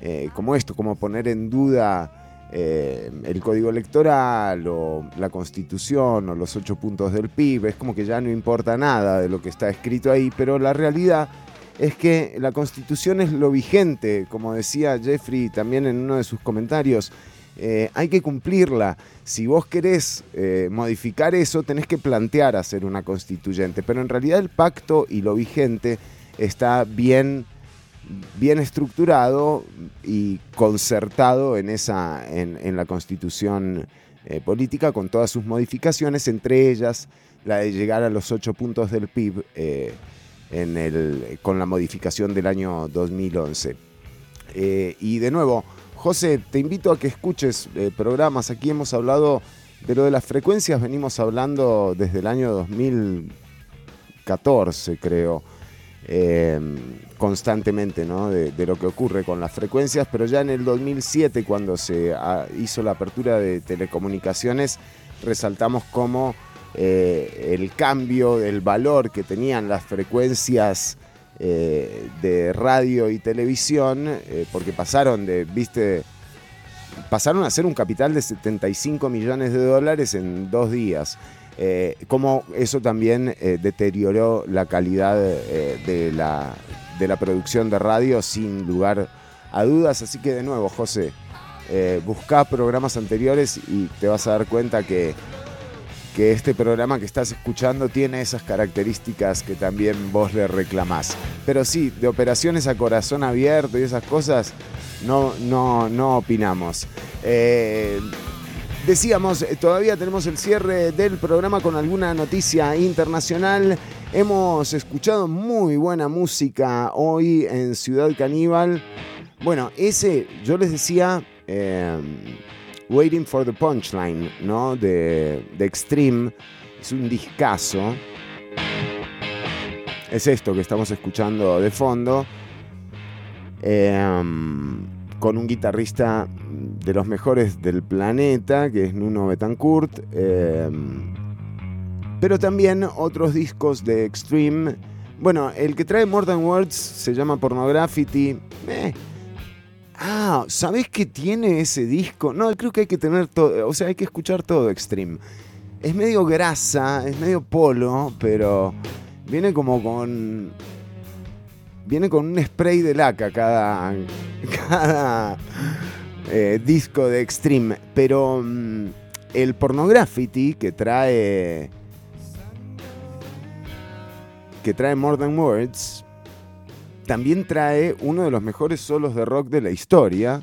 eh, como esto, como poner en duda eh, el código electoral o la constitución o los ocho puntos del PIB. Es como que ya no importa nada de lo que está escrito ahí, pero la realidad es que la constitución es lo vigente, como decía Jeffrey también en uno de sus comentarios. eh, hay que cumplirla. Si vos querés eh, modificar eso, tenés que plantear hacer una constituyente. Pero en realidad el pacto y lo vigente está bien bien estructurado y concertado en, esa, en, la constitución eh, política con todas sus modificaciones, entre ellas la de llegar a los ocho puntos del PIB eh, en el, con la modificación del año 2011. Eh, y de nuevo, José, te invito a que escuches eh, programas. Aquí hemos hablado de lo de las frecuencias, venimos hablando desde el año 2014, creo eh, constantemente ¿no? de, de lo que ocurre con las frecuencias, pero ya en el 2007, cuando se ah, hizo la apertura de telecomunicaciones, resaltamos cómo eh, el cambio del valor que tenían las frecuencias eh, de radio y televisión, eh, porque pasaron de, viste, pasaron a ser un capital de 75 millones de dólares en dos días. Eh, como eso también eh, deterioró la calidad eh, de, la, de la producción de radio sin lugar a dudas. Así que de nuevo, José, eh, buscá programas anteriores y te vas a dar cuenta que que este programa que estás escuchando tiene esas características que también vos le reclamás. Pero sí, de operaciones a corazón abierto y esas cosas no, no, no opinamos. Decíamos, eh, todavía tenemos el cierre del programa con alguna noticia internacional. Hemos escuchado muy buena música hoy en Ciudad Caníbal. Bueno, ese, yo les decía, eh, Waiting for the Punchline, ¿no? De Extreme. Es un discazo. Es esto que estamos escuchando de fondo. Eh, con un guitarrista de los mejores del planeta, que es Nuno Betancourt. eh, pero también otros discos de Extreme. Bueno, el que trae More Than Words se llama Pornography. Eh. Ah, ¿sabés qué tiene ese disco? No, creo que hay que tener todo, o sea, hay que escuchar todo Extreme. Es medio grasa, es medio polo, pero viene como con viene con un spray de laca cada, cada eh, disco de Extreme. Pero mm, el Pornography que trae. que trae More Than Words. También trae uno de los mejores solos de rock de la historia.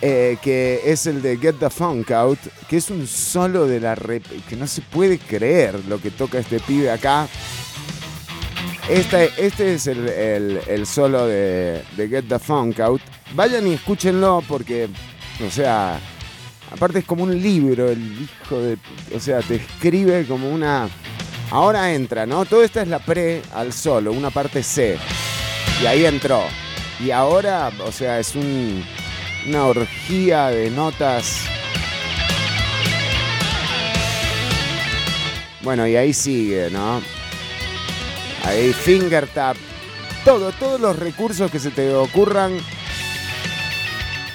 Eh, que es el de Get the Funk Out, que es un solo de la rep que no se puede creer lo que toca este pibe acá. Este, este es el, el- solo de, Get the Funk Out. Vayan y escúchenlo porque, o sea, aparte es como un libro, el hijo de... O sea, te escribe como una... Ahora entra, ¿no? Todo esta es la pre al solo, una parte C. Y ahí entró. Y ahora, o sea, es un, una orgía de notas. Bueno, y ahí sigue, ¿no? Ahí finger tap. Todo, todos los recursos que se te ocurran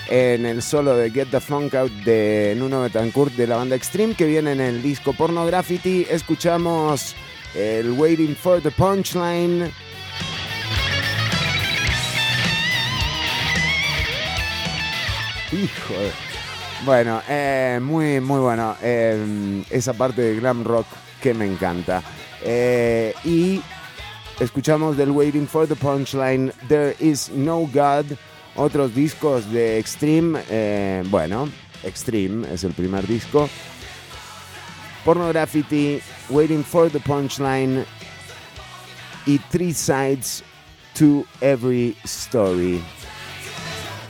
en el solo de Get the Funk Out de Nuno Betancourt de la banda Extreme que viene en el disco Pornography. Escuchamos el Waiting for the Punchline. Hijo de- Bueno, eh, muy, muy bueno. eh, esa parte de glam rock que me encanta. Eh, y escuchamos del Waiting for the Punchline, There is no God. Otros discos de Extreme. eh, bueno, Extreme es el primer disco. Pornography, Waiting for the Punchline y Three Sides to Every Story.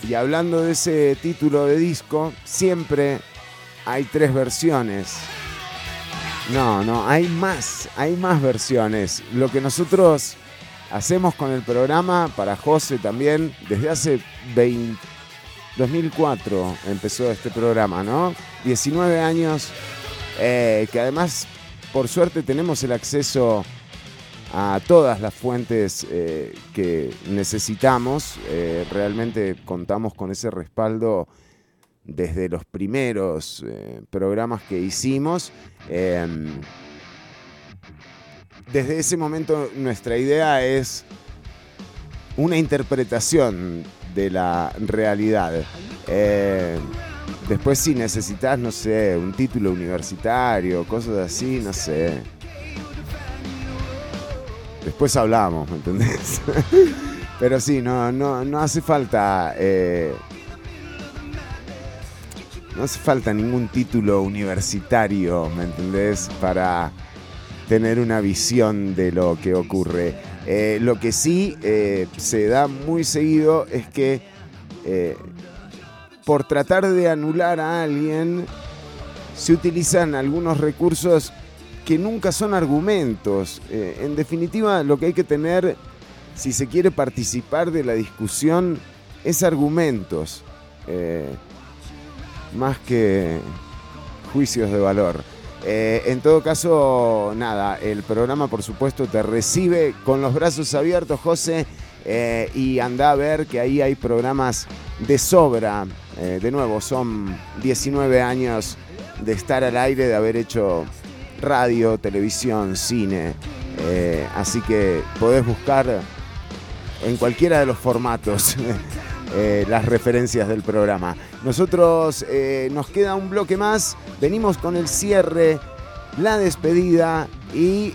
Y hablando de ese título de disco, siempre hay tres versiones. No, no, hay más, hay más versiones. Lo que nosotros hacemos con el programa, para José también, desde hace 20 2004 empezó este programa, ¿no? 19 años, eh, que además, por suerte, tenemos el acceso a todas las fuentes eh, que necesitamos. Eh, realmente contamos con ese respaldo desde los primeros eh, programas que hicimos. Eh, desde ese momento nuestra idea es una interpretación de la realidad. Después si necesitas, no sé, un título universitario, cosas así, no sé. Después hablamos, ¿me entendés? Pero sí, no, no, no hace falta. eh, no hace falta ningún título universitario, ¿me entendés? Para tener una visión de lo que ocurre. Eh, lo que sí eh, se da muy seguido es que eh, por tratar de anular a alguien se utilizan algunos recursos que nunca son argumentos. Eh, en definitiva, lo que hay que tener, si se quiere participar de la discusión, es argumentos, eh, más que juicios de valor. Eh, en todo caso, nada, el programa por supuesto te recibe con los brazos abiertos, José, y anda a ver que ahí hay programas de sobra. De nuevo, son 19 años de estar al aire, de haber hecho radio, televisión, cine. Eh, así que podés buscar en cualquiera de los formatos eh, las referencias del programa. Nosotros eh, nos queda un bloque más, venimos con el cierre, la despedida y,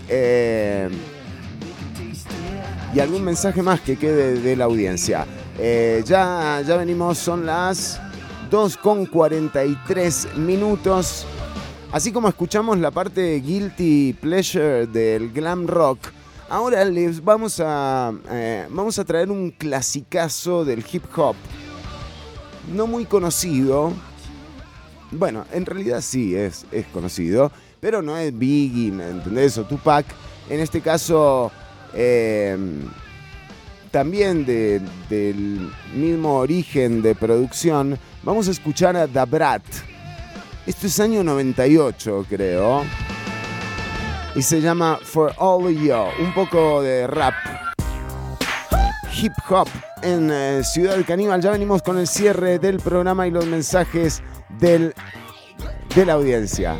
y algún mensaje más que quede de la audiencia. ya, ya venimos, son las 2.43 minutos. Así como escuchamos la parte guilty pleasure del glam rock, ahora les vamos a, eh, vamos a traer un clasicazo del hip hop. No muy conocido. Bueno, en realidad sí es, es conocido, pero no es Biggie, ¿entendés? O Tupac. En este caso, em, también del mismo origen de producción, vamos a escuchar a Da Brat esto es año 98, creo. Y se llama For All You, un poco de rap. Hip hop en eh, Ciudad del Caníbal. Ya venimos con el cierre del programa y los mensajes del, de la audiencia.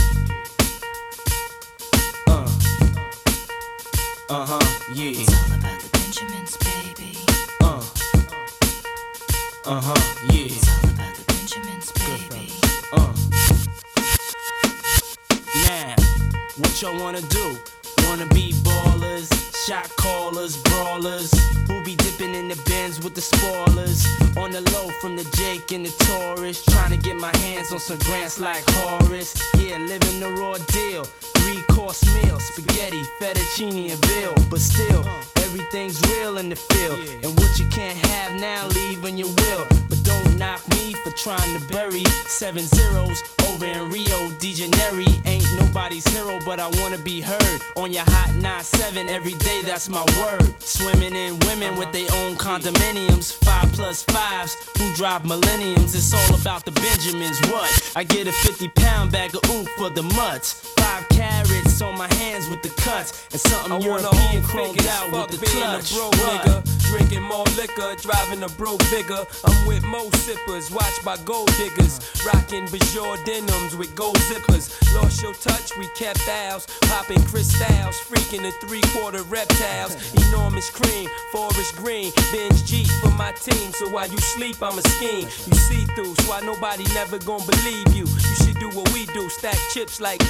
Hot 9-7 every day. That's my word. Swimming in women with their own condominiums, five plus fives who drive millenniums. It's all about the Benjamins. What? I get a 50 pound bag of oof for the mutts. Five carrots on my hands with the cuts, and something I European chromed out with the clutch. a What? nigga, drinking more liquor, driving a broke bigger. I'm with mo sippers, watched by gold diggers, rocking Bajor denims with gold zippers. Lost your touch, we kept ours, popping crystals, freaking the three quarter reptiles. Enormous cream, forest green, binge Jeep for my team. So while you sleep, I'm a scheme. You see through, so why nobody never gonna believe you. You should do what we do, stack chips like.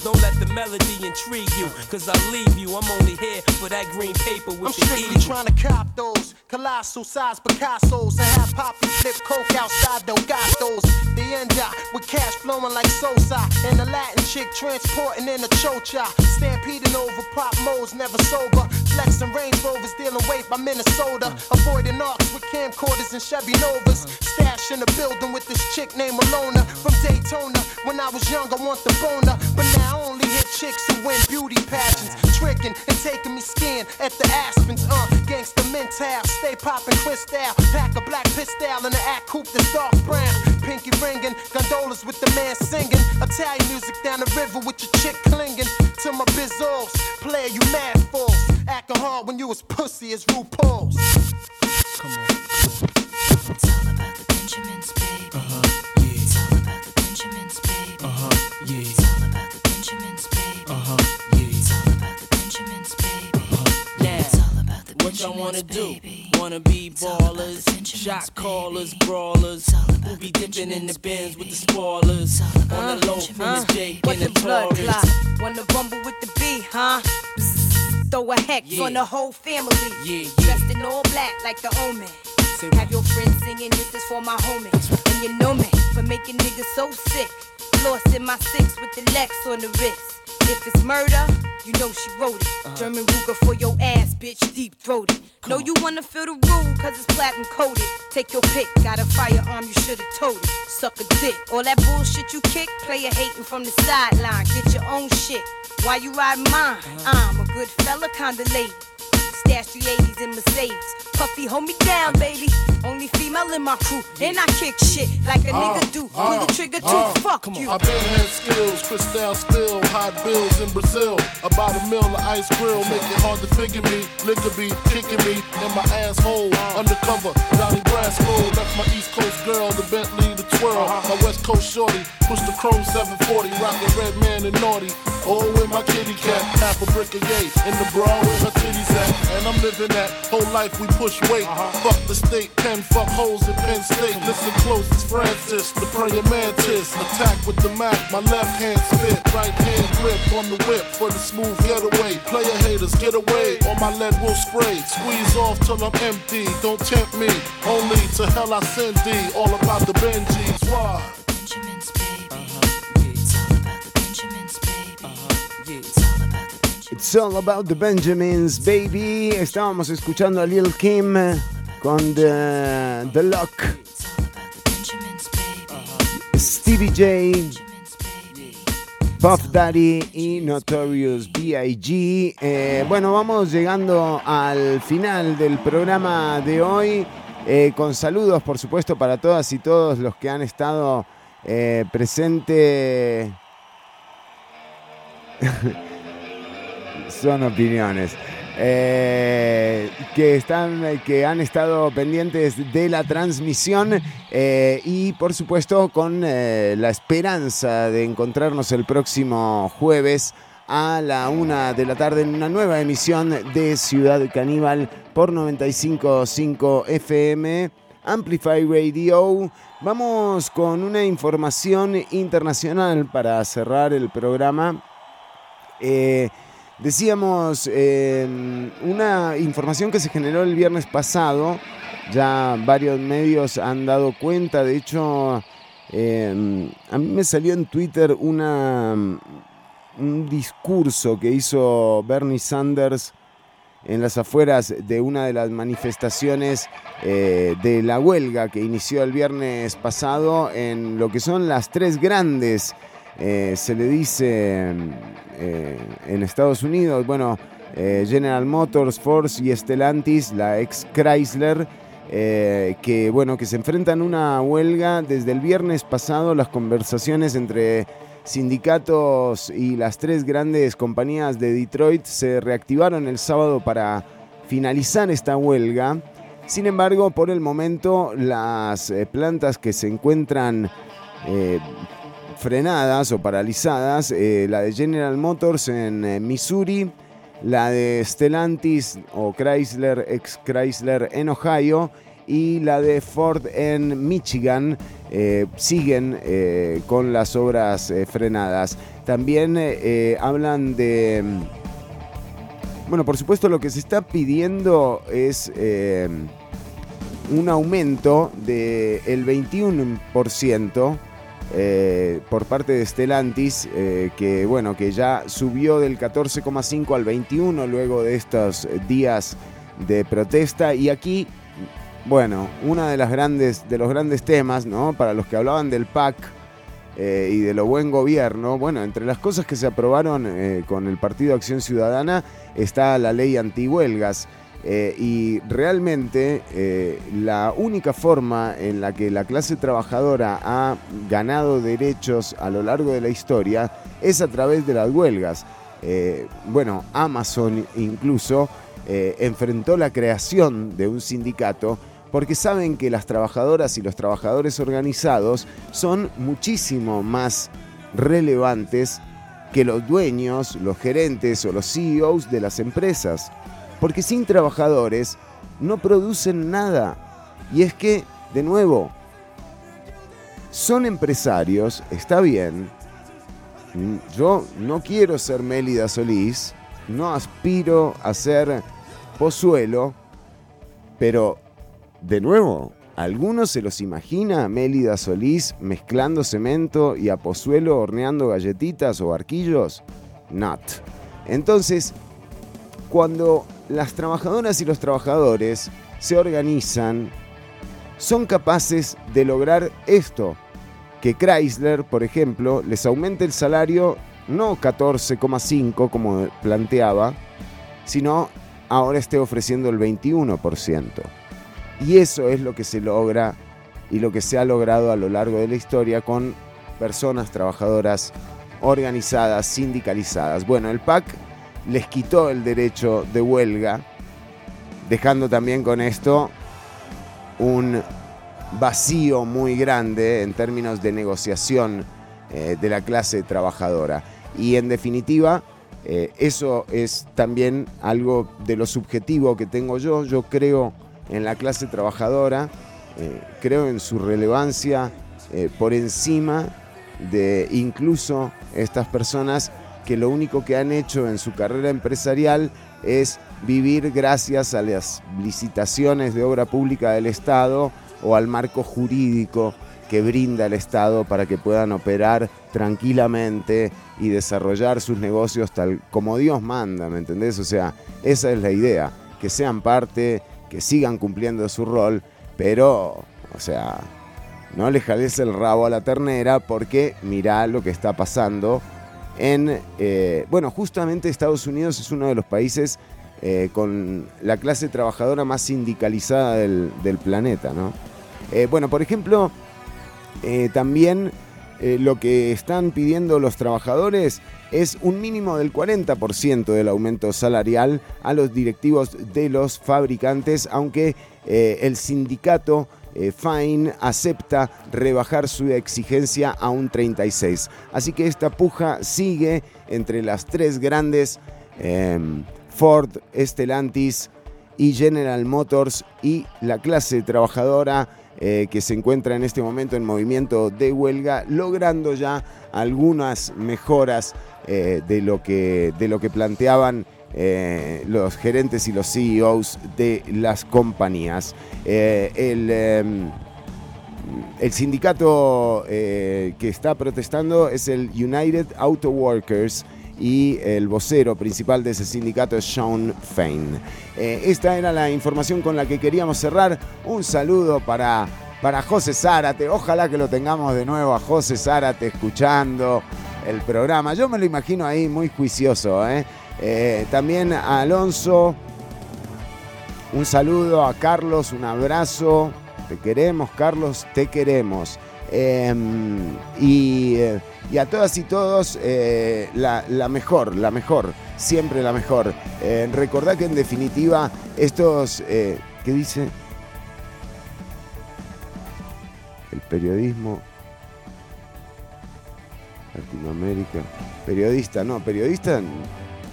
Don't let the melody intrigue you, cause I'll leave you. I'm only here for that green paper with I'm strictly evil. trying to cop those colossal size Picassos and have Poppy flip coke outside the got those. The end up with cash flowing like Sosa and the Latin chick transporting in a chocha. Stampeding over pop modes, never sober. Flexing Range Rovers, dealing weight by Minnesota. Avoiding arcs with camcorders and Chevy Novas. Stash in the building with this chick named Alona from Daytona. When I was young, I want the boner, but now I only hit chicks who win beauty pageants. Tricking and taking me skiing at the Aspens. Uh, gangsta mental, stay popping crystal. Pack a black pistol in the act coupe that's dark brown. Pinky ringing, gondolas with the man singing. Italian music down the river with your chick clinging to my bizzles. Player, you mad fools. Acting hard when you was pussy as RuPaul's. Come on. Uh-huh, what y'all wanna do? Wanna be ballers, shot callers, brawlers, who be dipping in the bins with the spoilers. On the low from the Jake What and the the blood Taurus. clot? Wanna rumble with the B, huh? Throw a hex Yeah. on the whole family. Yeah, yeah. Dressed in all black like the omen. Say Have your friends singing, this is for my homies. And you know me for making niggas so sick. Lost in my six with the Lex on the wrist. If it's murder, you know she wrote it. Uh-huh. German Ruger for your ass, bitch, deep throated. Know you wanna feel the rule, cause it's platinum coated. Take your pick, got a firearm, you should've told it. Suck a dick. All that bullshit you kick, player hating from the sideline. Get your own shit. Why you ride mine? I'm a good fella, kinda lady. Stash 380s in Mercedes. Puffy, hold me down, baby. Only female in my crew. And I kick shit like a nigga do. Uh, uh, Pull the trigger uh, too. uh, Fuck you. I been had skills, Cristal spill, hot bills in Brazil. About a mill of ice grill, make it hard to figure me. Liquor be kicking me in my asshole. Undercover, Johnny Brasco. Left my East Coast girl, the Bentley, the twirl. Uh-huh. My West Coast shorty, push the chrome 740, rockin' red man and naughty. Oh, with my kitty cat, half a brick of yay. In the bra where her titties at. And I'm living that whole life we push weight. Uh-huh. Fuck the state, pen, fuck holes in Penn State. Listen close, it's Francis, the praying mantis. Attack with the Mac, my left hand spit, right hand grip on the whip for the smooth getaway. Player haters, get away, or my lead will spray. Squeeze off till I'm empty, don't tempt me. Only to hell I send thee, all about the Benjis. Why? It's all about the Benjamins, baby. Estábamos escuchando a Lil Kim con The, the Lock. Stevie J, Puff Daddy y Notorious B.I.G. Eh, bueno, vamos llegando al final del programa de hoy. eh, con saludos, por supuesto, para todas y todos los que han estado eh, presentes. Son opiniones. Eh, que, están, que han estado pendientes de la transmisión eh, y por supuesto con eh, la esperanza de encontrarnos el próximo jueves a la una de la tarde en una nueva emisión de Ciudad Caníbal por 95.5 FM. Amplify Radio. Vamos con una información internacional para cerrar el programa. Eh, decíamos eh, una información que se generó el viernes pasado. Ya varios medios han dado cuenta. De hecho, eh, a mí me salió en Twitter una, un discurso que hizo Bernie Sanders en las afueras de una de las manifestaciones eh, de la huelga que inició el viernes pasado en lo que son las tres grandes, eh, se le dice eh, en Estados Unidos, bueno, eh, General Motors, Ford y Stellantis, la ex Chrysler, que bueno, que se enfrentan a una huelga desde el viernes pasado, las conversaciones entre sindicatos y las tres grandes compañías de Detroit se reactivaron el sábado para finalizar esta huelga. Sin embargo, por el momento, las plantas que se encuentran frenadas o paralizadas, eh, la de General Motors en eh, Missouri, la de Stellantis o Chrysler, ex Chrysler en Ohio y la de Ford en Michigan eh, siguen con las obras frenadas. También hablan de... Bueno, por supuesto lo que se está pidiendo es un aumento del 21% eh, por parte de Stellantis, eh, que bueno, que ya subió del 14,5 al 21 luego de estos días de protesta. Y aquí, bueno, una de las grandes, de los grandes temas, ¿no? Para los que hablaban del PAC eh, y de lo buen gobierno, bueno, entre las cosas que se aprobaron eh, con el Partido Acción Ciudadana está la ley antihuelgas. Eh, y realmente eh, la única forma en la que la clase trabajadora ha ganado derechos a lo largo de la historia es a través de las huelgas. Eh, bueno, Amazon incluso enfrentó la creación de un sindicato porque saben que las trabajadoras y los trabajadores organizados son muchísimo más relevantes que los dueños, los gerentes o los CEOs de las empresas. Porque sin trabajadores no producen nada. Y es que, de nuevo, son empresarios, está bien. Mm, Yo no quiero ser Mélida Solís, no aspiro a ser Pozuelo, pero, de nuevo, ¿alguno se los imagina a Mélida Solís mezclando cemento y a Pozuelo horneando galletitas o barquillos? Not. Entonces, cuando las trabajadoras y los trabajadores se organizan, son capaces de lograr esto, que Chrysler, por ejemplo, les aumente el salario no 14,5 como planteaba, sino ahora esté ofreciendo el 21%. Y eso es lo que se logra y lo que se ha logrado a lo largo de la historia con personas trabajadoras organizadas, sindicalizadas. Bueno, el PAC les quitó el derecho de huelga, dejando también con esto un vacío muy grande en términos de negociación eh, de la clase trabajadora. Y en definitiva, eh, eso es también algo de lo subjetivo que tengo yo. Yo creo en la clase trabajadora, eh, creo en su relevancia por encima de incluso estas personas que lo único que han hecho en su carrera empresarial es vivir gracias a las licitaciones de obra pública del Estado o al marco jurídico que brinda el Estado para que puedan operar tranquilamente y desarrollar sus negocios tal como Dios manda, ¿me entendés? O sea, esa es la idea, que sean parte, que sigan cumpliendo su rol, pero, o sea, no le jales el rabo a la ternera porque mirá lo que está pasando en, eh, bueno, justamente Estados Unidos es uno de los países eh, con la clase trabajadora más sindicalizada del, planeta, ¿no? Eh, bueno, por ejemplo, también lo que están pidiendo los trabajadores es un mínimo del 40% del aumento salarial a los directivos de los fabricantes, aunque el sindicato eh, Fine acepta rebajar su exigencia a un 36. Así que esta puja sigue entre las tres grandes, em, Ford, Stellantis y General Motors y la clase trabajadora eh, que se encuentra en este momento en movimiento de huelga, logrando ya algunas mejoras eh, de, lo que, de lo que planteaban eh, los gerentes y los CEOs de las compañías. Eh, el, em, el sindicato eh, que está protestando es el United Auto Workers y el vocero principal de ese sindicato es Sean Fain. Esta era la información con la que queríamos cerrar. Un saludo para, para José Zárate. Ojalá que lo tengamos de nuevo a José Zárate escuchando el programa. Yo me lo imagino ahí muy juicioso. ¿eh? Eh, también a Alonso. Un saludo a Carlos, un abrazo. Te queremos, Carlos, te queremos. Y, eh, y a todas y todos, eh, la, mejor, la mejor, siempre la mejor. Eh, recordad que en definitiva, estos. ¿Qué dice? El periodismo. Latinoamérica. Periodista, no, periodista.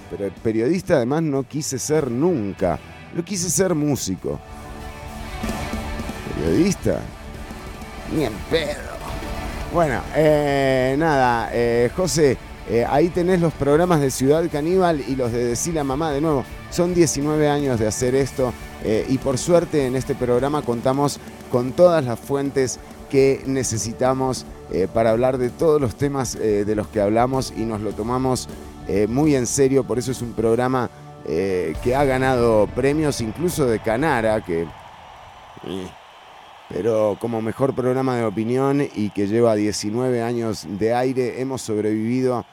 Pero periodista además no quise ser nunca. Yo quise ser músico. Periodista. Ni en pedo. Bueno, eh, nada, eh, José, eh, ahí tenés los programas de Ciudad Caníbal y los de Decir la Mamá de nuevo. Son 19 años de hacer esto y por suerte en este programa contamos con todas las fuentes que necesitamos para hablar de todos los temas de los que hablamos y nos lo tomamos eh, muy en serio. Por eso es un programa eh, que ha ganado premios incluso de Canara, que... eh, pero como mejor programa de opinión y que lleva 19 años de aire, hemos sobrevivido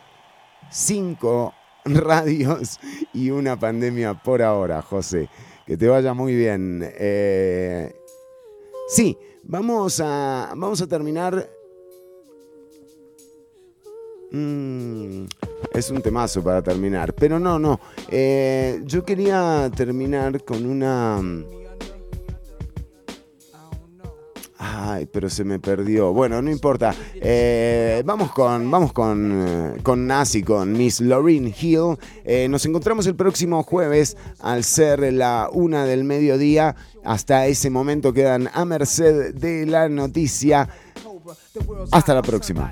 cinco radios y una pandemia por ahora, José. Que te vaya muy bien. Sí, vamos a, vamos a terminar. Mm, es un temazo para terminar, pero no, no. Eh, yo quería terminar con una... Ay, pero se me perdió. Bueno, no importa. Eh, vamos con, vamos con, eh, con con Miss Lauryn Hill. Nos encontramos el próximo jueves al ser la una del mediodía. Hasta ese momento quedan a merced de la noticia. Hasta la próxima.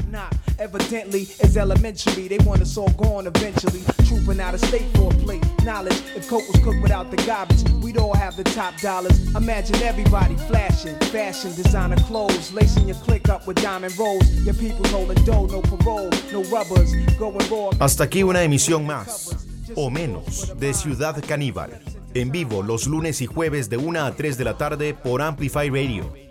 Evidently, it's elementary. They want us all gone eventually. Trooping out of state for a plate. Knowledge, if coke was cooked without the garbage, we'd all have the top dollars. Imagine everybody flashing, fashion, designer clothes, lacing your click up with diamond rolls. Your people holding dough, no parole, no rubbers, going raw. Hasta aquí una emisión más, o menos, de Ciudad Caníbal. En vivo los lunes y jueves de 1 a 3 de la tarde por Amplify Radio.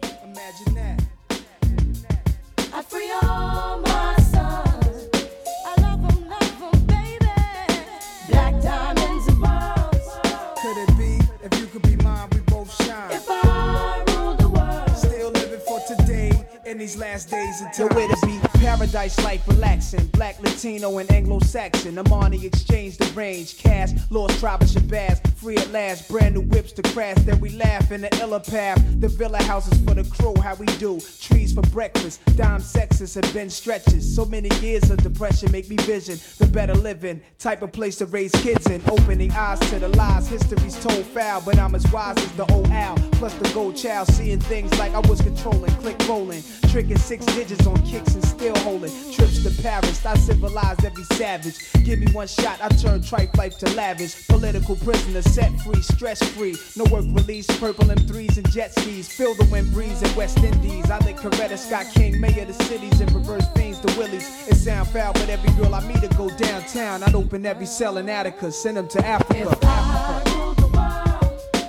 listen to where It be paradise life relaxing. Black, Latino, and Anglo Saxon. Amani exchange the range. Cash, lost tribe of Shabazz. Free at last. Brand new whips to crash. Then we laugh in the illa path. The villa houses for the crew. How we do. Trees for breakfast. Dime sexes have been stretches. So many years of depression make me vision the better living. Type of place to raise kids in. Opening eyes to the lies. History's told foul. But I'm as wise as the old owl. Plus the gold child. Seeing things like I was controlling. Click rolling. Tricking six digits on kicks and still Trips to Paris. I civilized every savage. Give me one shot. I turn tripe life to lavish. Political prisoner set free. Stress free. No work release. Purple M3s and jet skis. Feel the wind breeze in West Indies. I think Coretta Scott King, mayor of the cities, and reverse fiends to Willies. It sound foul, but every girl I meet to go downtown. I'd open every cell in Attica. Send them to Africa. Africa.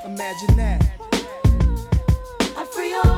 Imagine that. I free all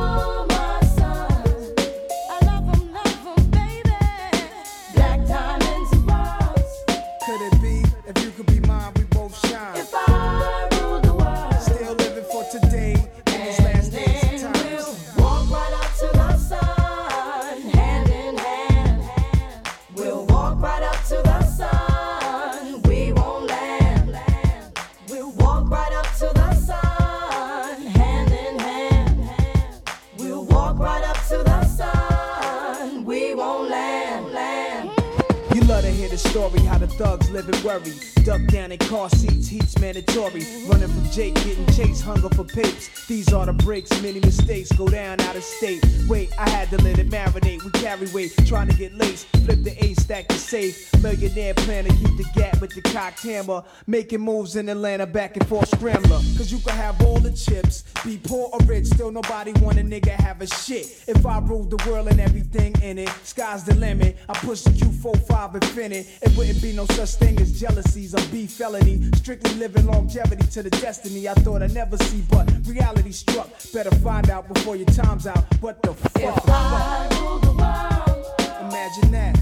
the live worry. Duck down in car seats, heat's mandatory. Running from Jake, getting chased, hunger for papes. These are the breaks, many mistakes go down out of state. Wait, I had to let it marinate. We carry weight, trying to get laced. Flip the A stack to safe. Millionaire plan to keep the gap with the cocked hammer. Making moves in Atlanta, back and forth scrambler. Cause you can have all the chips, be poor or rich, still nobody want a nigga have a shit. If I ruled the world and everything in it, sky's the limit. I push the Q45 infinity. minute, it wouldn't be no such thing as jealousies or felony. Strictly living longevity to the destiny I thought I'd never see, but reality struck. Better find out before your time's out. What the fuck? If I rule the world, Imagine that.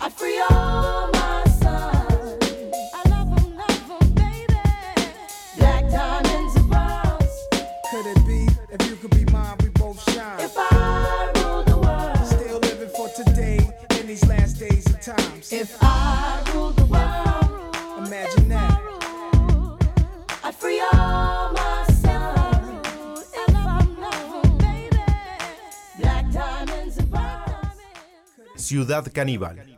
I'd free all my sons. I love 'em, love 'em, baby. Black diamonds and pearls. Could it be? If you could be mine, we both shine. If I rule the world, Still living for today in these last days and times. if I Ciudad Caníbal.